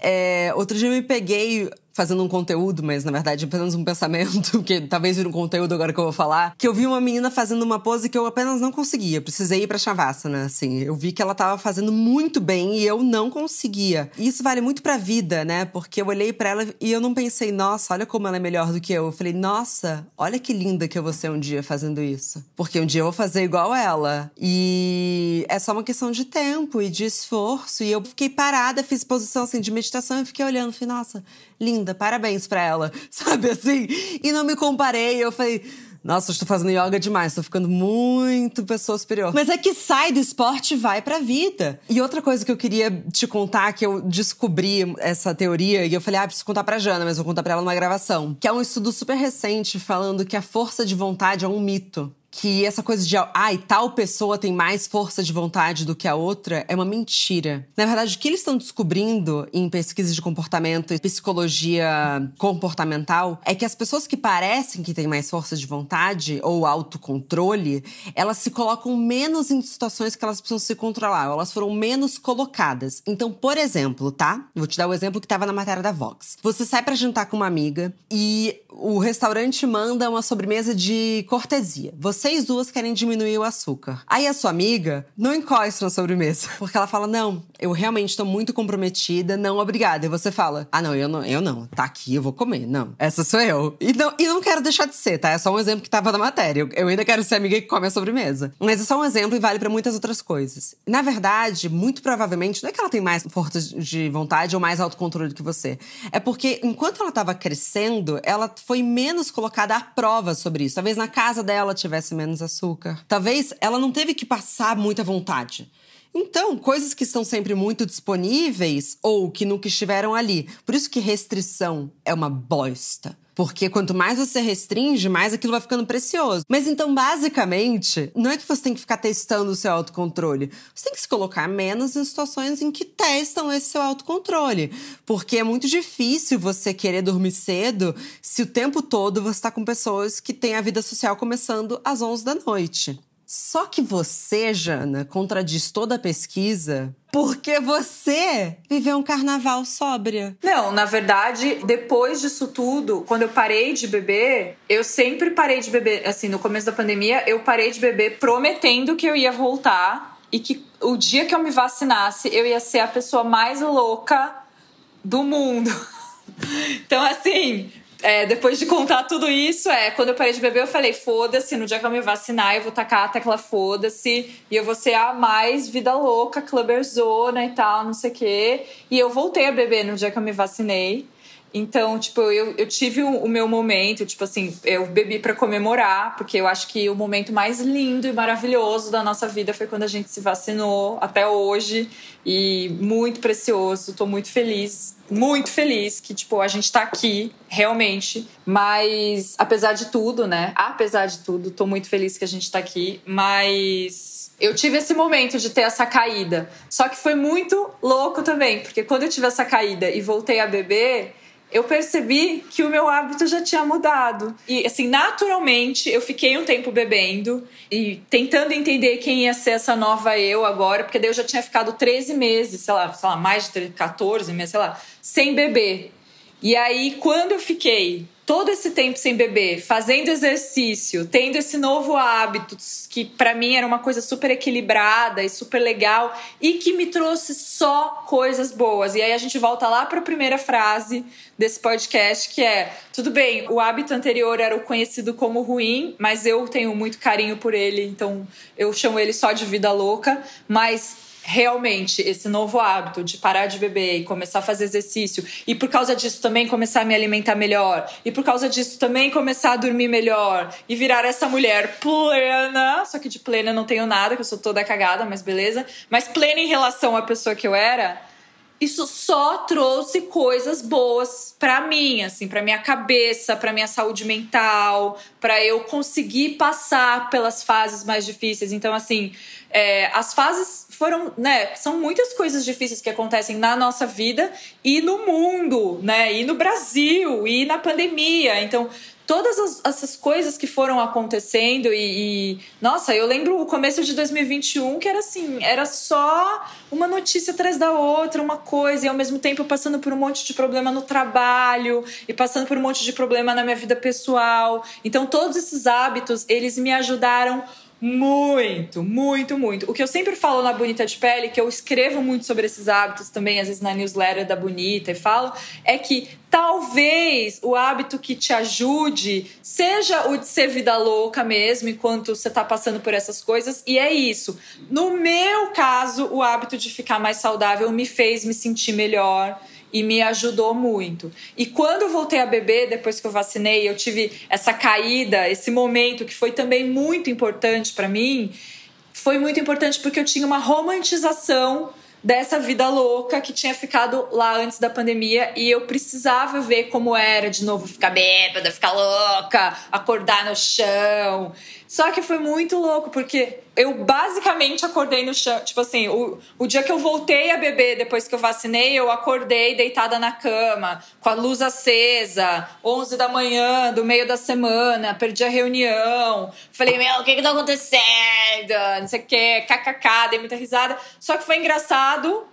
é... outro dia eu me peguei fazendo um conteúdo, mas na verdade apenas um pensamento, <laughs> que talvez vire um conteúdo agora que eu vou falar, que eu vi uma menina fazendo uma pose que eu apenas não conseguia. Precisei ir pra Shavasana, assim. Eu vi que ela tava fazendo muito bem e eu não conseguia. E isso vale muito pra vida, né? Porque eu olhei para ela e eu não pensei, nossa, olha como ela é melhor do que eu. Eu falei, nossa, olha que linda que eu vou ser um dia fazendo isso. Porque um dia eu vou fazer igual ela. E é só uma questão de tempo e de esforço. E eu fiquei parada, fiz posição assim de meditação e fiquei olhando, falei, nossa, linda, parabéns pra ela, <laughs> sabe assim? E não me comparei, eu falei. Nossa, estou fazendo yoga demais, estou ficando muito pessoa superior. Mas é que sai do esporte e vai pra vida. E outra coisa que eu queria te contar, que eu descobri essa teoria, e eu falei, ah, preciso contar pra Jana, mas vou contar pra ela numa gravação. Que é um estudo super recente falando que a força de vontade é um mito. Que essa coisa de ai, ah, tal pessoa tem mais força de vontade do que a outra é uma mentira. Na verdade, o que eles estão descobrindo em pesquisas de comportamento e psicologia comportamental é que as pessoas que parecem que têm mais força de vontade ou autocontrole, elas se colocam menos em situações que elas precisam se controlar, elas foram menos colocadas. Então, por exemplo, tá? Vou te dar o exemplo que estava na matéria da Vox. Você sai para jantar com uma amiga e o restaurante manda uma sobremesa de cortesia. Vocês duas querem diminuir o açúcar. Aí a sua amiga não encosta na sobremesa, <laughs> porque ela fala: "Não, eu realmente estou muito comprometida, não, obrigada". E você fala: "Ah, não, eu não, eu não. Tá aqui, eu vou comer". Não, essa sou eu. E não, e não quero deixar de ser, tá? É só um exemplo que tava na matéria. Eu, eu ainda quero ser amiga que come a sobremesa. Mas é só um exemplo e vale para muitas outras coisas. Na verdade, muito provavelmente, não é que ela tem mais força de vontade ou mais autocontrole que você. É porque enquanto ela estava crescendo, ela foi menos colocada à prova sobre isso. Talvez na casa dela tivesse menos açúcar. Talvez ela não teve que passar muita vontade. Então, coisas que estão sempre muito disponíveis ou que nunca estiveram ali. Por isso que restrição é uma bosta. Porque quanto mais você restringe, mais aquilo vai ficando precioso. Mas então, basicamente, não é que você tem que ficar testando o seu autocontrole. Você tem que se colocar menos em situações em que testam esse seu autocontrole. Porque é muito difícil você querer dormir cedo se o tempo todo você está com pessoas que têm a vida social começando às 11 da noite. Só que você, Jana, contradiz toda a pesquisa porque você viveu um carnaval sóbria. Não, na verdade, depois disso tudo, quando eu parei de beber, eu sempre parei de beber. Assim, no começo da pandemia, eu parei de beber prometendo que eu ia voltar e que o dia que eu me vacinasse, eu ia ser a pessoa mais louca do mundo. <laughs> Então, assim, é, depois de contar tudo isso, é, quando eu parei de beber, eu falei, foda-se, no dia que eu me vacinar, eu vou tacar a tecla foda-se, e eu vou ser a mais vida louca, clubberzona e tal, não sei o quê. E eu voltei a beber no dia que eu me vacinei. Então, tipo, eu, eu tive o, meu momento, tipo assim, eu bebi para comemorar, porque eu acho que o momento mais lindo e maravilhoso da nossa vida foi quando a gente se vacinou, até hoje, e muito precioso, tô muito feliz, muito feliz que, tipo, a gente tá aqui, realmente, mas apesar de tudo, né, apesar de tudo, tô muito feliz que a gente tá aqui, mas eu tive esse momento de ter essa caída. Só que foi muito louco também, porque quando eu tive essa caída e voltei a beber, eu percebi que o meu hábito já tinha mudado. E, assim, naturalmente, eu fiquei um tempo bebendo e tentando entender quem ia ser essa nova eu agora, porque daí eu já tinha ficado 13 meses, sei lá, sei lá mais de 14 meses, sei lá, sem beber. E aí, quando eu fiquei todo esse tempo sem beber, fazendo exercício, tendo esse novo hábito que para mim era uma coisa super equilibrada e super legal e que me trouxe só coisas boas. E aí a gente volta lá para a primeira frase desse podcast que é: tudo bem, o hábito anterior era o conhecido como ruim, mas eu tenho muito carinho por ele, então eu chamo ele só de vida louca, mas realmente esse novo hábito de parar de beber e começar a fazer exercício e por causa disso também começar a me alimentar melhor e por causa disso também começar a dormir melhor e virar essa mulher plena, só que de plena não tenho nada, que eu sou toda cagada, mas beleza, mas plena em relação à pessoa que eu era, isso só trouxe coisas boas para mim, assim, para minha cabeça, para minha saúde mental, para eu conseguir passar pelas fases mais difíceis. Então, assim, é, as fases foram, né, são muitas coisas difíceis que acontecem na nossa vida e no mundo, né, e no Brasil e na pandemia. Então, todas as, essas coisas que foram acontecendo e, e, nossa, eu lembro o começo de 2021 que era assim, era só uma notícia atrás da outra, uma coisa e ao mesmo tempo passando por um monte de problema no trabalho e passando por um monte de problema na minha vida pessoal. Então todos esses hábitos, eles me ajudaram muito, muito, muito. O que eu sempre falo na Bonita de Pele, que eu escrevo muito sobre esses hábitos também, às vezes na newsletter da Bonita e falo, é que talvez o hábito que te ajude seja o de ser vida louca mesmo, enquanto você tá passando por essas coisas. E é isso. No meu caso, o hábito de ficar mais saudável me fez me sentir melhor e me ajudou muito. E quando eu voltei a beber, depois que eu vacinei, eu tive essa caída, esse momento que foi também muito importante para mim. Foi muito importante porque eu tinha uma romantização dessa vida louca que tinha ficado lá antes da pandemia e eu precisava ver como era de novo ficar bêbada, ficar louca, acordar no chão. Só que foi muito louco, porque eu basicamente acordei no chão. Tipo assim, o, o dia que eu voltei a beber depois que eu vacinei, eu acordei deitada na cama, com a luz acesa, 11 da manhã, do meio da semana, perdi a reunião. Falei, meu, o que que tá acontecendo? Não sei o que, kkk, dei muita risada. Só que foi engraçado,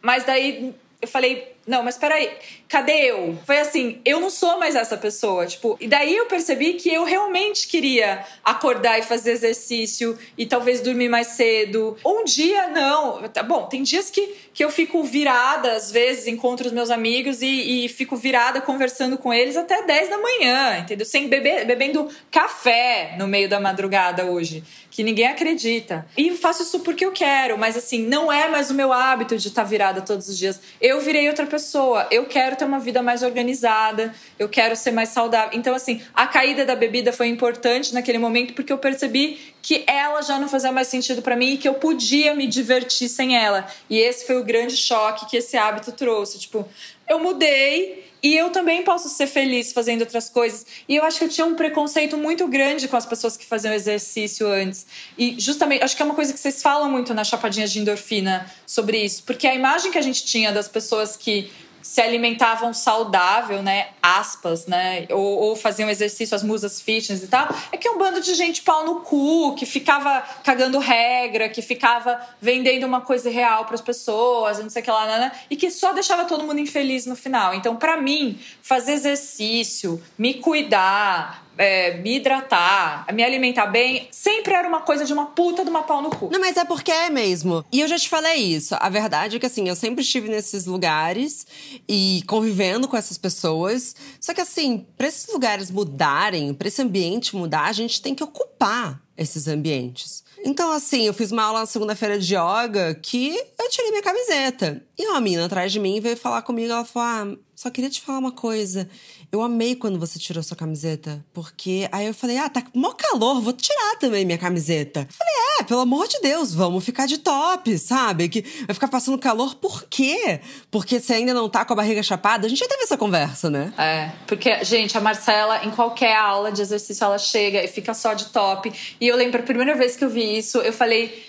mas daí eu falei, não, mas peraí, cadê eu? Foi assim, eu não sou mais essa pessoa, tipo, e daí eu percebi que eu realmente queria acordar e fazer exercício e talvez dormir mais cedo. Um dia não, tá bom, tem dias que, que eu fico virada, às vezes encontro os meus amigos e, e fico virada conversando com eles até 10 da manhã, entendeu? Sem beber, bebendo café no meio da madrugada hoje, que ninguém acredita. E faço isso porque eu quero, mas assim, não é mais o meu hábito de estar tá virada todos os dias. Eu virei outra pessoa pessoa. Eu quero ter uma vida mais organizada, eu quero ser mais saudável. Então, assim, a caída da bebida foi importante naquele momento porque eu percebi que ela já não fazia mais sentido para mim e que eu podia me divertir sem ela. E esse foi o grande choque que esse hábito trouxe. Tipo, eu mudei e eu também posso ser feliz fazendo outras coisas. E eu acho que eu tinha um preconceito muito grande com as pessoas que faziam exercício antes. E justamente, acho que é uma coisa que vocês falam muito na chapadinha de endorfina sobre isso. Porque a imagem que a gente tinha das pessoas que se alimentavam saudável, né? Aspas, né? Ou, ou, faziam exercício, as musas fitness e tal. É que um bando de gente pau no cu, que ficava cagando regra, que ficava vendendo uma coisa real para as pessoas, não sei o que lá, né, né? E que só deixava todo mundo infeliz no final. Então, para mim, fazer exercício, me cuidar, é, me hidratar, me alimentar bem, sempre era uma coisa de uma puta de uma pau no cu. Não, mas é porque é mesmo. E eu já te falei isso. A verdade é que, assim, eu sempre estive nesses lugares e convivendo com essas pessoas. Só que, assim, pra esses lugares mudarem, pra esse ambiente mudar, a gente tem que ocupar esses ambientes. Então, assim, eu fiz uma aula na segunda-feira de yoga que eu tirei minha camiseta. E uma menina atrás de mim veio falar comigo. Ela falou: Ah, só queria te falar uma coisa. Eu amei quando você tirou sua camiseta. Porque aí eu falei: Ah, tá mó calor, vou tirar também minha camiseta. Eu falei: É, pelo amor de Deus, vamos ficar de top, sabe? Que vai ficar passando calor por quê? Porque você ainda não tá com a barriga chapada? A gente já teve essa conversa, né? É, porque, gente, a Marcela, em qualquer aula de exercício, ela chega e fica só de top. E eu lembro a primeira vez que eu vi isso, eu falei: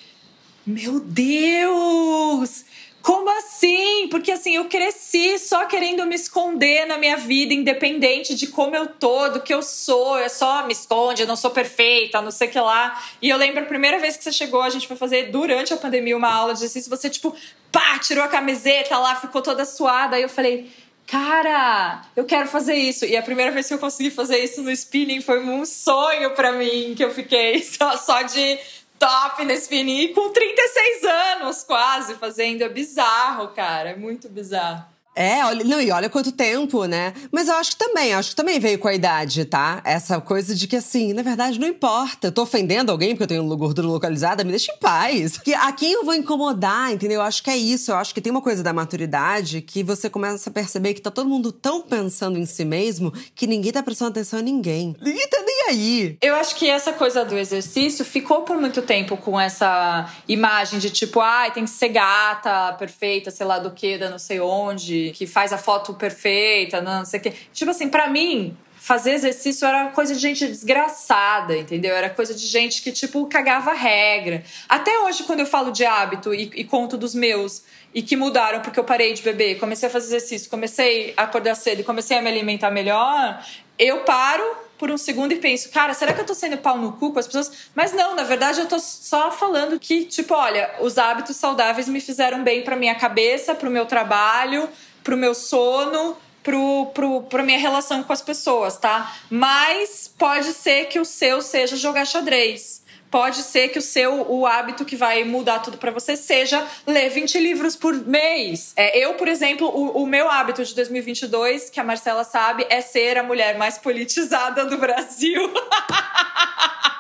Meu Deus! Como assim? Porque assim, eu cresci só querendo me esconder na minha vida, independente de como eu tô, do que eu sou. É só me esconde, eu não sou perfeita, não sei o que lá. E eu lembro a primeira vez que você chegou, a gente foi fazer durante a pandemia uma aula de exercício, você, tipo, pá, tirou a camiseta lá, ficou toda suada. Aí eu falei. Cara, eu quero fazer isso. E a primeira vez que eu consegui fazer isso no spinning foi um sonho para mim, que eu fiquei <laughs> só, só de top nesse fininho com 36 anos quase fazendo. É bizarro, cara. É muito bizarro. É, olha, não, e olha quanto tempo, né? Mas eu acho que também, acho que também veio com a idade, tá? Essa coisa de que, assim, na verdade, não importa. Eu tô ofendendo alguém porque eu tenho gordura localizada, me deixa em paz. Que a quem eu vou incomodar, entendeu? Eu acho que é isso. Eu acho que tem uma coisa da maturidade que você começa a perceber que tá todo mundo tão pensando em si mesmo que ninguém tá prestando atenção a ninguém. Ninguém tá nem aí. Eu acho que essa coisa do exercício ficou por muito tempo com essa imagem de tipo, ai, ah, tem que ser gata, perfeita, sei lá do que, da não sei onde que faz a foto perfeita, não sei o quê. Tipo assim, para mim, fazer exercício era coisa de gente desgraçada, entendeu? Era coisa de gente que, tipo, cagava regra. Até hoje, quando eu falo de hábito e, e, conto dos meus e que mudaram porque eu parei de beber, comecei a fazer exercício, comecei a acordar cedo comecei a me alimentar melhor, eu paro por um segundo e penso, cara, será que eu tô sendo pau no cu com as pessoas? Mas não, na verdade eu tô só falando que, tipo, olha, os hábitos saudáveis me fizeram bem para minha cabeça, para o meu trabalho, pro meu sono, pro, pro, pra minha relação com as pessoas, tá? Mas pode ser que o seu seja jogar xadrez. Pode ser que o seu o hábito que vai mudar tudo para você seja ler 20 livros por mês. É, eu, por exemplo, o, o, meu hábito de 2022, que a Marcela sabe, é ser a mulher mais politizada do Brasil. <laughs>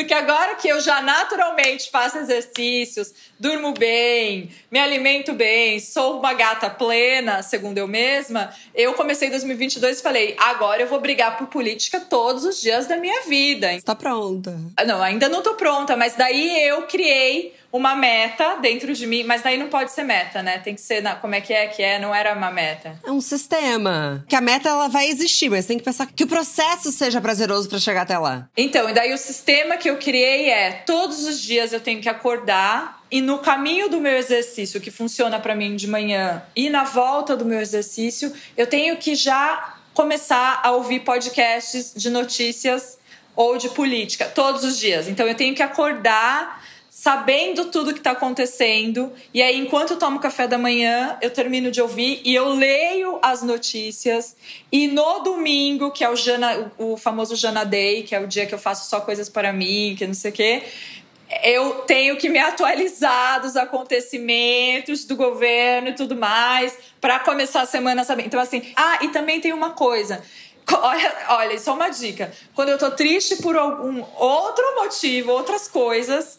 Porque agora que eu já naturalmente faço exercícios, durmo bem, me alimento bem, sou uma gata plena, segundo eu mesma, eu comecei 2022 e falei: agora eu vou brigar por política todos os dias da minha vida. Está pronta? Não, ainda não tô pronta, mas daí eu criei uma meta dentro de mim, mas daí não pode ser meta, né? Tem que ser, na, como é que é que é? Não era uma meta. É um sistema. Que a meta ela vai existir, mas tem que pensar que o processo seja prazeroso para chegar até lá. Então, e daí o sistema que eu criei é todos os dias eu tenho que acordar e no caminho do meu exercício, que funciona para mim de manhã, e na volta do meu exercício, eu tenho que já começar a ouvir podcasts de notícias ou de política todos os dias. Então eu tenho que acordar sabendo tudo que está acontecendo. E aí, enquanto eu tomo café da manhã, eu termino de ouvir e eu leio as notícias. E no domingo, que é o, Jana, o famoso Jana Day, que é o dia que eu faço só coisas para mim, que não sei o quê, eu tenho que me atualizar dos acontecimentos do governo e tudo mais, para começar a semana sabendo. Então, assim, ah, e também tem uma coisa. Olha, olha, só uma dica. Quando eu tô triste por algum outro motivo, outras coisas,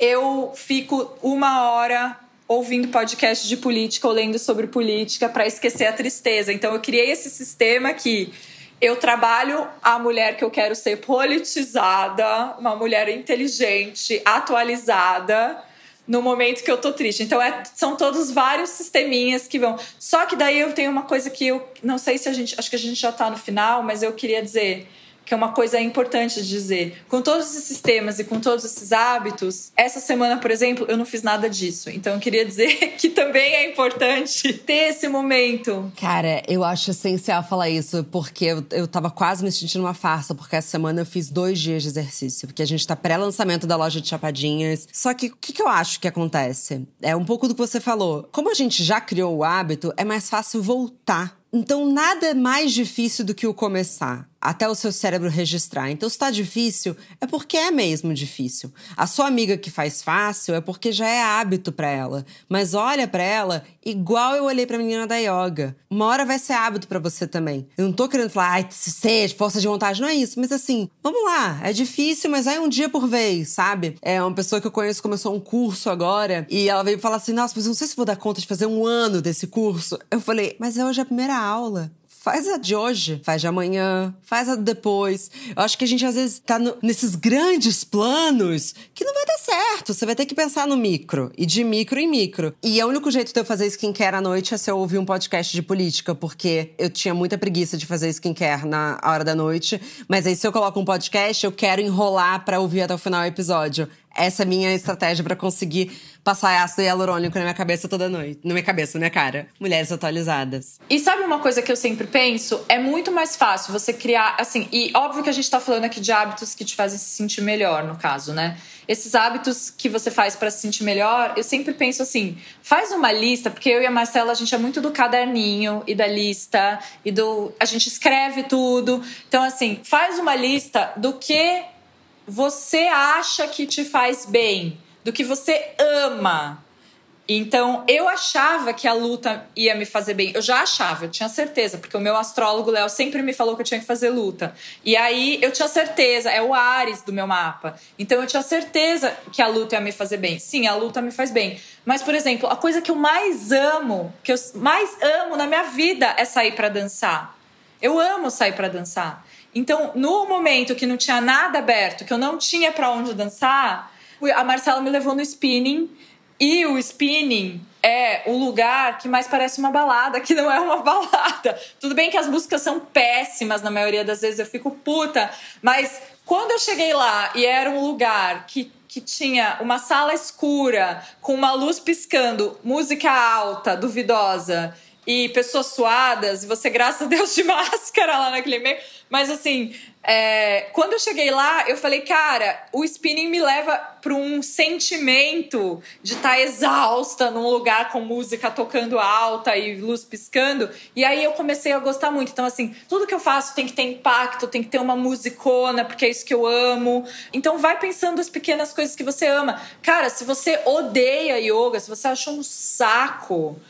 eu fico uma hora ouvindo podcast de política ou lendo sobre política para esquecer a tristeza. Então eu criei esse sistema que eu trabalho a mulher que eu quero ser politizada, uma mulher inteligente, atualizada no momento que eu tô triste. Então é, são todos vários sisteminhas que vão. Só que daí eu tenho uma coisa que eu não sei se a gente, acho que a gente já tá no final, mas eu queria dizer que é uma coisa importante de dizer. Com todos esses sistemas e com todos esses hábitos, essa semana, por exemplo, eu não fiz nada disso. Então eu queria dizer <laughs> que também é importante ter esse momento. Cara, eu acho essencial falar isso, porque eu, eu tava quase me sentindo uma farsa, porque essa semana eu fiz dois dias de exercício, porque a gente tá pré-lançamento da loja de chapadinhas. Só que o que, que eu acho que acontece? É um pouco do que você falou. Como a gente já criou o hábito, é mais fácil voltar então, nada é mais difícil do que o começar até o seu cérebro registrar. Então, se está difícil, é porque é mesmo difícil. A sua amiga que faz fácil é porque já é hábito para ela. Mas olha para ela igual eu olhei para a menina da yoga. Uma hora vai ser hábito para você também. Eu não tô querendo falar, ai, seja, força de vontade, não é isso. Mas assim, vamos lá, é difícil, mas vai um dia por vez, sabe? É uma pessoa que eu conheço começou um curso agora e ela veio falar assim: nossa, mas eu não sei se vou dar conta de fazer um ano desse curso. Eu falei, mas é hoje a primeira aula faz a de hoje, faz de amanhã, faz a depois. Eu acho que a gente às vezes tá no, nesses grandes planos que não vai dar certo. Você vai ter que pensar no micro e de micro em micro. E o único jeito de eu fazer skincare à noite é se eu ouvir um podcast de política, porque eu tinha muita preguiça de fazer skincare na hora da noite. Mas aí se eu coloco um podcast, eu quero enrolar para ouvir até o final do episódio. Essa é minha estratégia para conseguir passar ácido hialurônico na minha cabeça toda noite. Na minha cabeça, na minha cara. Mulheres atualizadas. E sabe uma coisa que eu sempre penso? É muito mais fácil você criar, assim, e óbvio que a gente tá falando aqui de hábitos que te fazem se sentir melhor, no caso, né? Esses hábitos que você faz para se sentir melhor, eu sempre penso assim: faz uma lista, porque eu e a Marcela, a gente é muito do caderninho e da lista, e do. A gente escreve tudo. Então, assim, faz uma lista do que você acha que te faz bem, do que você ama. Então, eu achava que a luta ia me fazer bem. Eu já achava, eu tinha certeza, porque o meu astrólogo Léo sempre me falou que eu tinha que fazer luta. E aí eu tinha certeza, é o Ares do meu mapa. Então eu tinha certeza que a luta ia me fazer bem. Sim, a luta me faz bem. Mas, por exemplo, a coisa que eu mais amo, que eu mais amo na minha vida é sair para dançar. Eu amo sair para dançar. Então, no momento que não tinha nada aberto, que eu não tinha para onde dançar, a Marcela me levou no spinning. E o spinning é o lugar que mais parece uma balada, que não é uma <laughs> balada. Tudo bem que as músicas são péssimas, na maioria das vezes eu fico puta, mas quando eu cheguei lá e era um lugar que, que tinha uma sala escura, com uma luz piscando, música alta, duvidosa, e pessoas suadas, e você, <laughs> graças a Deus, de máscara lá naquele meio. Mas assim, é, quando eu cheguei lá, eu falei, cara, o spinning me leva para um sentimento de estar tá exausta num lugar com música tocando alta e luz piscando. E aí eu comecei a gostar muito. Então, assim, tudo que eu faço tem que ter impacto, tem que ter uma musicona, porque é isso que eu amo. Então, vai pensando as pequenas coisas que você ama. Cara, se você odeia yoga, se você achou um saco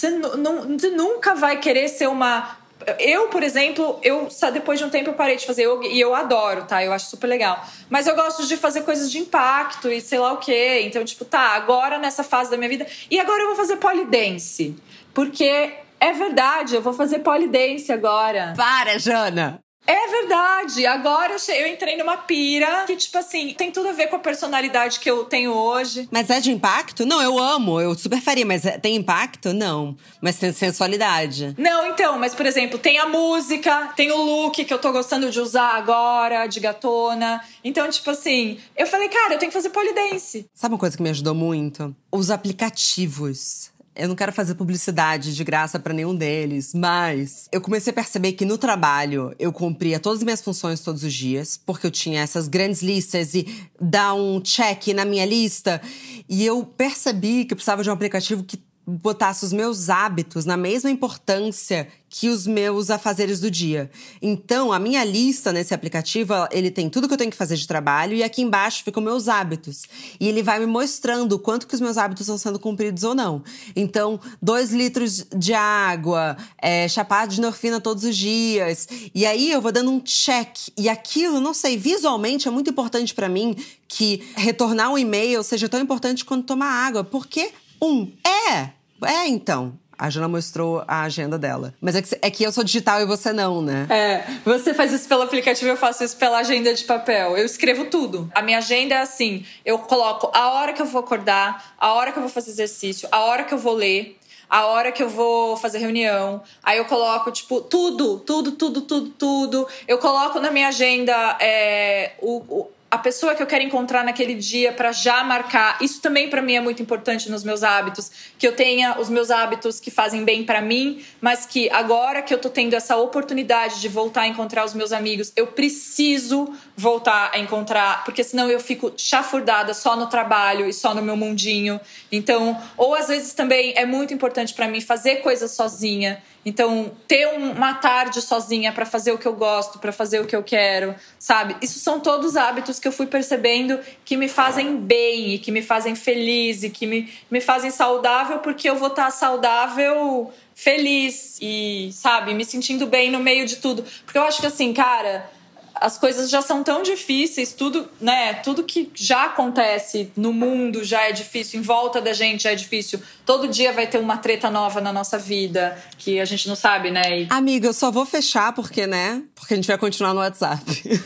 você nunca vai querer ser uma Eu, por exemplo, eu depois de um tempo eu parei de fazer yoga e eu adoro, tá? Eu acho super legal. Mas eu gosto de fazer coisas de impacto e sei lá o quê. Então, tipo, tá, agora nessa fase da minha vida. E agora eu vou fazer polidense. Porque é verdade, eu vou fazer polidense agora. Para, Jana! É verdade. Agora eu entrei numa pira que, tipo assim, tem tudo a ver com a personalidade que eu tenho hoje. Mas é de impacto? Não, eu amo, eu super faria, mas é, tem impacto? Não. Mas tem sensualidade. Não, então, mas por exemplo, tem a música, tem o look que eu tô gostando de usar agora, de gatona. Então, tipo assim, eu falei, cara, eu tenho que fazer polidense. Sabe uma coisa que me ajudou muito? Os aplicativos. Eu não quero fazer publicidade de graça para nenhum deles, mas eu comecei a perceber que no trabalho eu cumpria todas as minhas funções todos os dias, porque eu tinha essas grandes listas e dar um check na minha lista. E eu percebi que eu precisava de um aplicativo que botasse os meus hábitos na mesma importância que os meus afazeres do dia. Então, a minha lista nesse aplicativo, ele tem tudo que eu tenho que fazer de trabalho e aqui embaixo ficam meus hábitos. E ele vai me mostrando quanto que os meus hábitos estão sendo cumpridos ou não. Então, dois litros de água, é, chapado de norfina todos os dias. E aí eu vou dando um check. E aquilo, não sei, visualmente é muito importante para mim que retornar um e-mail seja tão importante quanto tomar água. Porque, um, é é, então. A Jana mostrou a agenda dela. Mas é que, é que eu sou digital e você não, né? É. Você faz isso pelo aplicativo, eu faço isso pela agenda de papel. Eu escrevo tudo. A minha agenda é assim: eu coloco a hora que eu vou acordar, a hora que eu vou fazer exercício, a hora que eu vou ler a hora que eu vou fazer reunião. Aí eu coloco, tipo, tudo, tudo, tudo, tudo, tudo. Eu coloco na minha agenda é, o, o a pessoa que eu quero encontrar naquele dia para já marcar. Isso também para mim é muito importante nos meus hábitos, que eu tenha os meus hábitos que fazem bem para mim, mas que agora que eu tô tendo essa oportunidade de voltar a encontrar os meus amigos, eu preciso voltar a encontrar, porque senão eu fico chafurdada só no trabalho e só no meu mundinho. Então, ou às vezes também é muito importante para mim fazer coisas sozinha. Então, ter uma tarde sozinha para fazer o que eu gosto, para fazer o que eu quero, sabe? Isso são todos hábitos que eu fui percebendo que me fazem bem e que me fazem feliz e que me, me fazem saudável, porque eu vou estar tá saudável, feliz e, sabe, me sentindo bem no meio de tudo. Porque eu acho que assim, cara as coisas já são tão difíceis, tudo, né? Tudo que já acontece no mundo já é difícil, em volta da gente já é difícil. Todo dia vai ter uma treta nova na nossa vida que a gente não sabe, né? E... Amiga, eu só vou fechar porque, né? Porque a gente vai continuar no WhatsApp.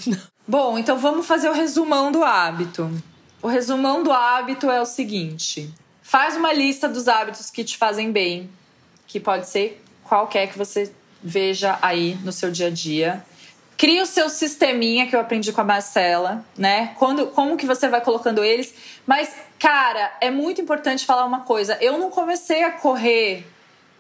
<laughs> Bom, então vamos fazer o resumão do hábito. O resumão do hábito é o seguinte: faz uma lista dos hábitos que te fazem bem, que pode ser qualquer que você veja aí no seu dia a dia Cria o seu sisteminha que eu aprendi com a Marcela, né? Quando, como que você vai colocando eles. Mas, cara, é muito importante falar uma coisa. Eu não comecei a correr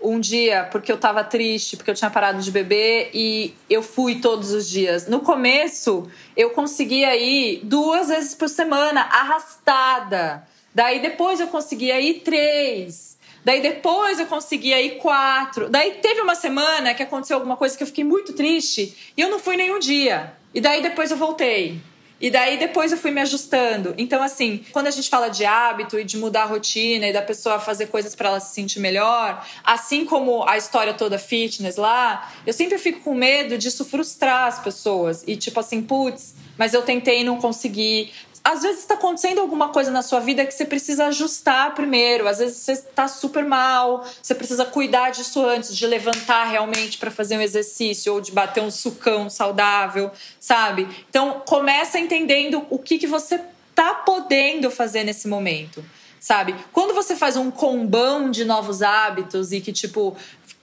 um dia porque eu tava triste, porque eu tinha parado de beber e eu fui todos os dias. No começo, eu conseguia ir duas vezes por semana, arrastada. Daí depois eu conseguia ir três. Daí depois eu consegui aí quatro. Daí teve uma semana que aconteceu alguma coisa que eu fiquei muito triste e eu não fui nenhum dia. E daí depois eu voltei. E daí depois eu fui me ajustando. Então, assim, quando a gente fala de hábito e de mudar a rotina e da pessoa fazer coisas para ela se sentir melhor, assim como a história toda fitness lá, eu sempre fico com medo disso frustrar as pessoas. E tipo assim, putz, mas eu tentei e não consegui às vezes está acontecendo alguma coisa na sua vida que você precisa ajustar primeiro. Às vezes você está super mal, você precisa cuidar disso antes de levantar realmente para fazer um exercício ou de bater um sucão saudável, sabe? Então começa entendendo o que, que você tá podendo fazer nesse momento sabe? Quando você faz um combão de novos hábitos e que, tipo,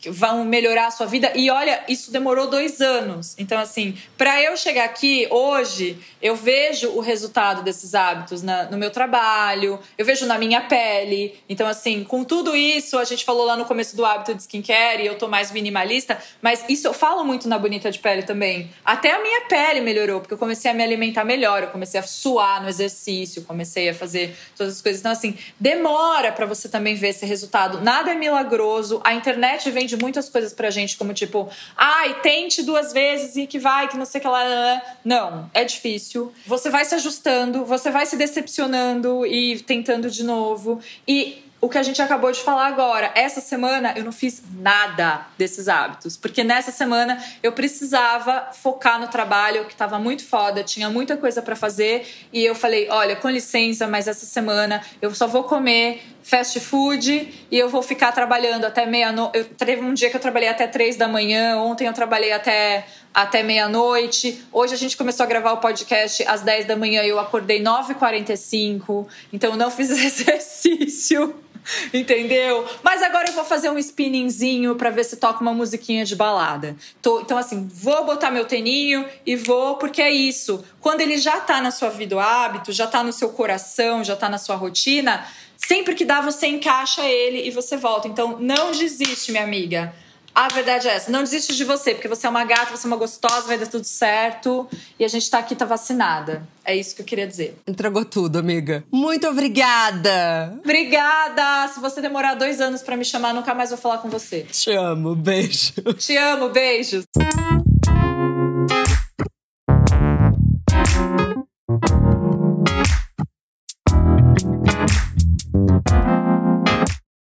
vão melhorar a sua vida. E olha, isso demorou dois anos. Então, assim, para eu chegar aqui hoje, eu vejo o resultado desses hábitos na, no meu trabalho, eu vejo na minha pele. Então, assim, com tudo isso, a gente falou lá no começo do hábito de skincare e eu tô mais minimalista, mas isso eu falo muito na Bonita de Pele também. Até a minha pele melhorou, porque eu comecei a me alimentar melhor, eu comecei a suar no exercício, comecei a fazer todas as coisas. Então, assim, demora para você também ver esse resultado. Nada é milagroso. A internet vem vende muitas coisas pra gente, como tipo, ai, tente duas vezes e que vai, que não sei o que lá. Não, é difícil. Você vai se ajustando, você vai se decepcionando e tentando de novo. E o que a gente acabou de falar agora. Essa semana eu não fiz nada desses hábitos, porque nessa semana eu precisava focar no trabalho, que estava muito foda, tinha muita coisa para fazer, e eu falei: olha, com licença, mas essa semana eu só vou comer fast food e eu vou ficar trabalhando até meia-noite. Eu teve um dia que eu trabalhei até três da manhã, ontem eu trabalhei até, até meia-noite. Hoje a gente começou a gravar o podcast às 10 da manhã e eu acordei 9h45, então eu não fiz <laughs> exercício. <laughs> Entendeu? Mas agora eu vou fazer um spinningzinho para ver se toca uma musiquinha de balada. Tô, então, assim, vou botar meu teninho e vou, porque é isso. Quando ele já tá na sua vida o hábito, já tá no seu coração, já tá na sua rotina, sempre que dá, você encaixa ele e você volta. Então, não desiste, minha amiga. A verdade é essa. Não desiste de você, porque você é uma gata, você é uma gostosa, vai dar tudo certo. E a gente tá aqui, tá vacinada. É isso que eu queria dizer. Entregou tudo, amiga. Muito obrigada! Obrigada! Se você demorar dois anos para me chamar, nunca mais vou falar com você. Te amo, beijo. Te amo, beijos.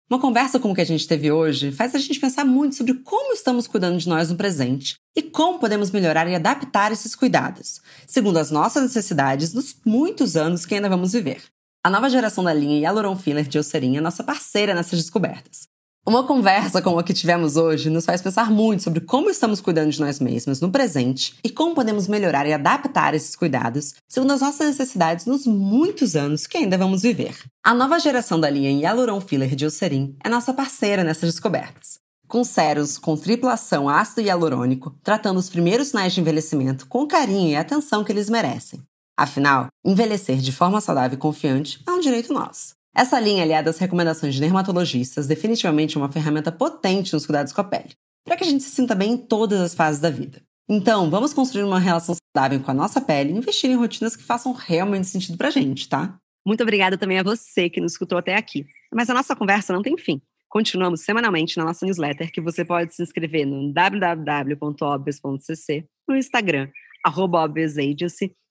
Uma conversa como que a gente teve hoje faz a gente pensar muito sobre como estamos cuidando de nós no presente e como podemos melhorar e adaptar esses cuidados, segundo as nossas necessidades nos muitos anos que ainda vamos viver. A nova geração da linha Hyaluron Filler de Eucerin é nossa parceira nessas descobertas. Uma conversa como a que tivemos hoje nos faz pensar muito sobre como estamos cuidando de nós mesmos no presente e como podemos melhorar e adaptar esses cuidados segundo as nossas necessidades nos muitos anos que ainda vamos viver. A nova geração da linha Hyaluron Filler de Eucerin é nossa parceira nessas descobertas. Com sérums com tripla ação ácido hialurônico, tratando os primeiros sinais de envelhecimento com carinho e atenção que eles merecem. Afinal, envelhecer de forma saudável e confiante é um direito nosso. Essa linha, aliada às recomendações de dermatologistas, definitivamente é uma ferramenta potente nos cuidados com a pele, para que a gente se sinta bem em todas as fases da vida. Então, vamos construir uma relação saudável com a nossa pele e investir em rotinas que façam realmente sentido pra gente, tá? Muito obrigada também a você que nos escutou até aqui. Mas a nossa conversa não tem fim. Continuamos semanalmente na nossa newsletter, que você pode se inscrever no www.obvious.cc, no Instagram, arroba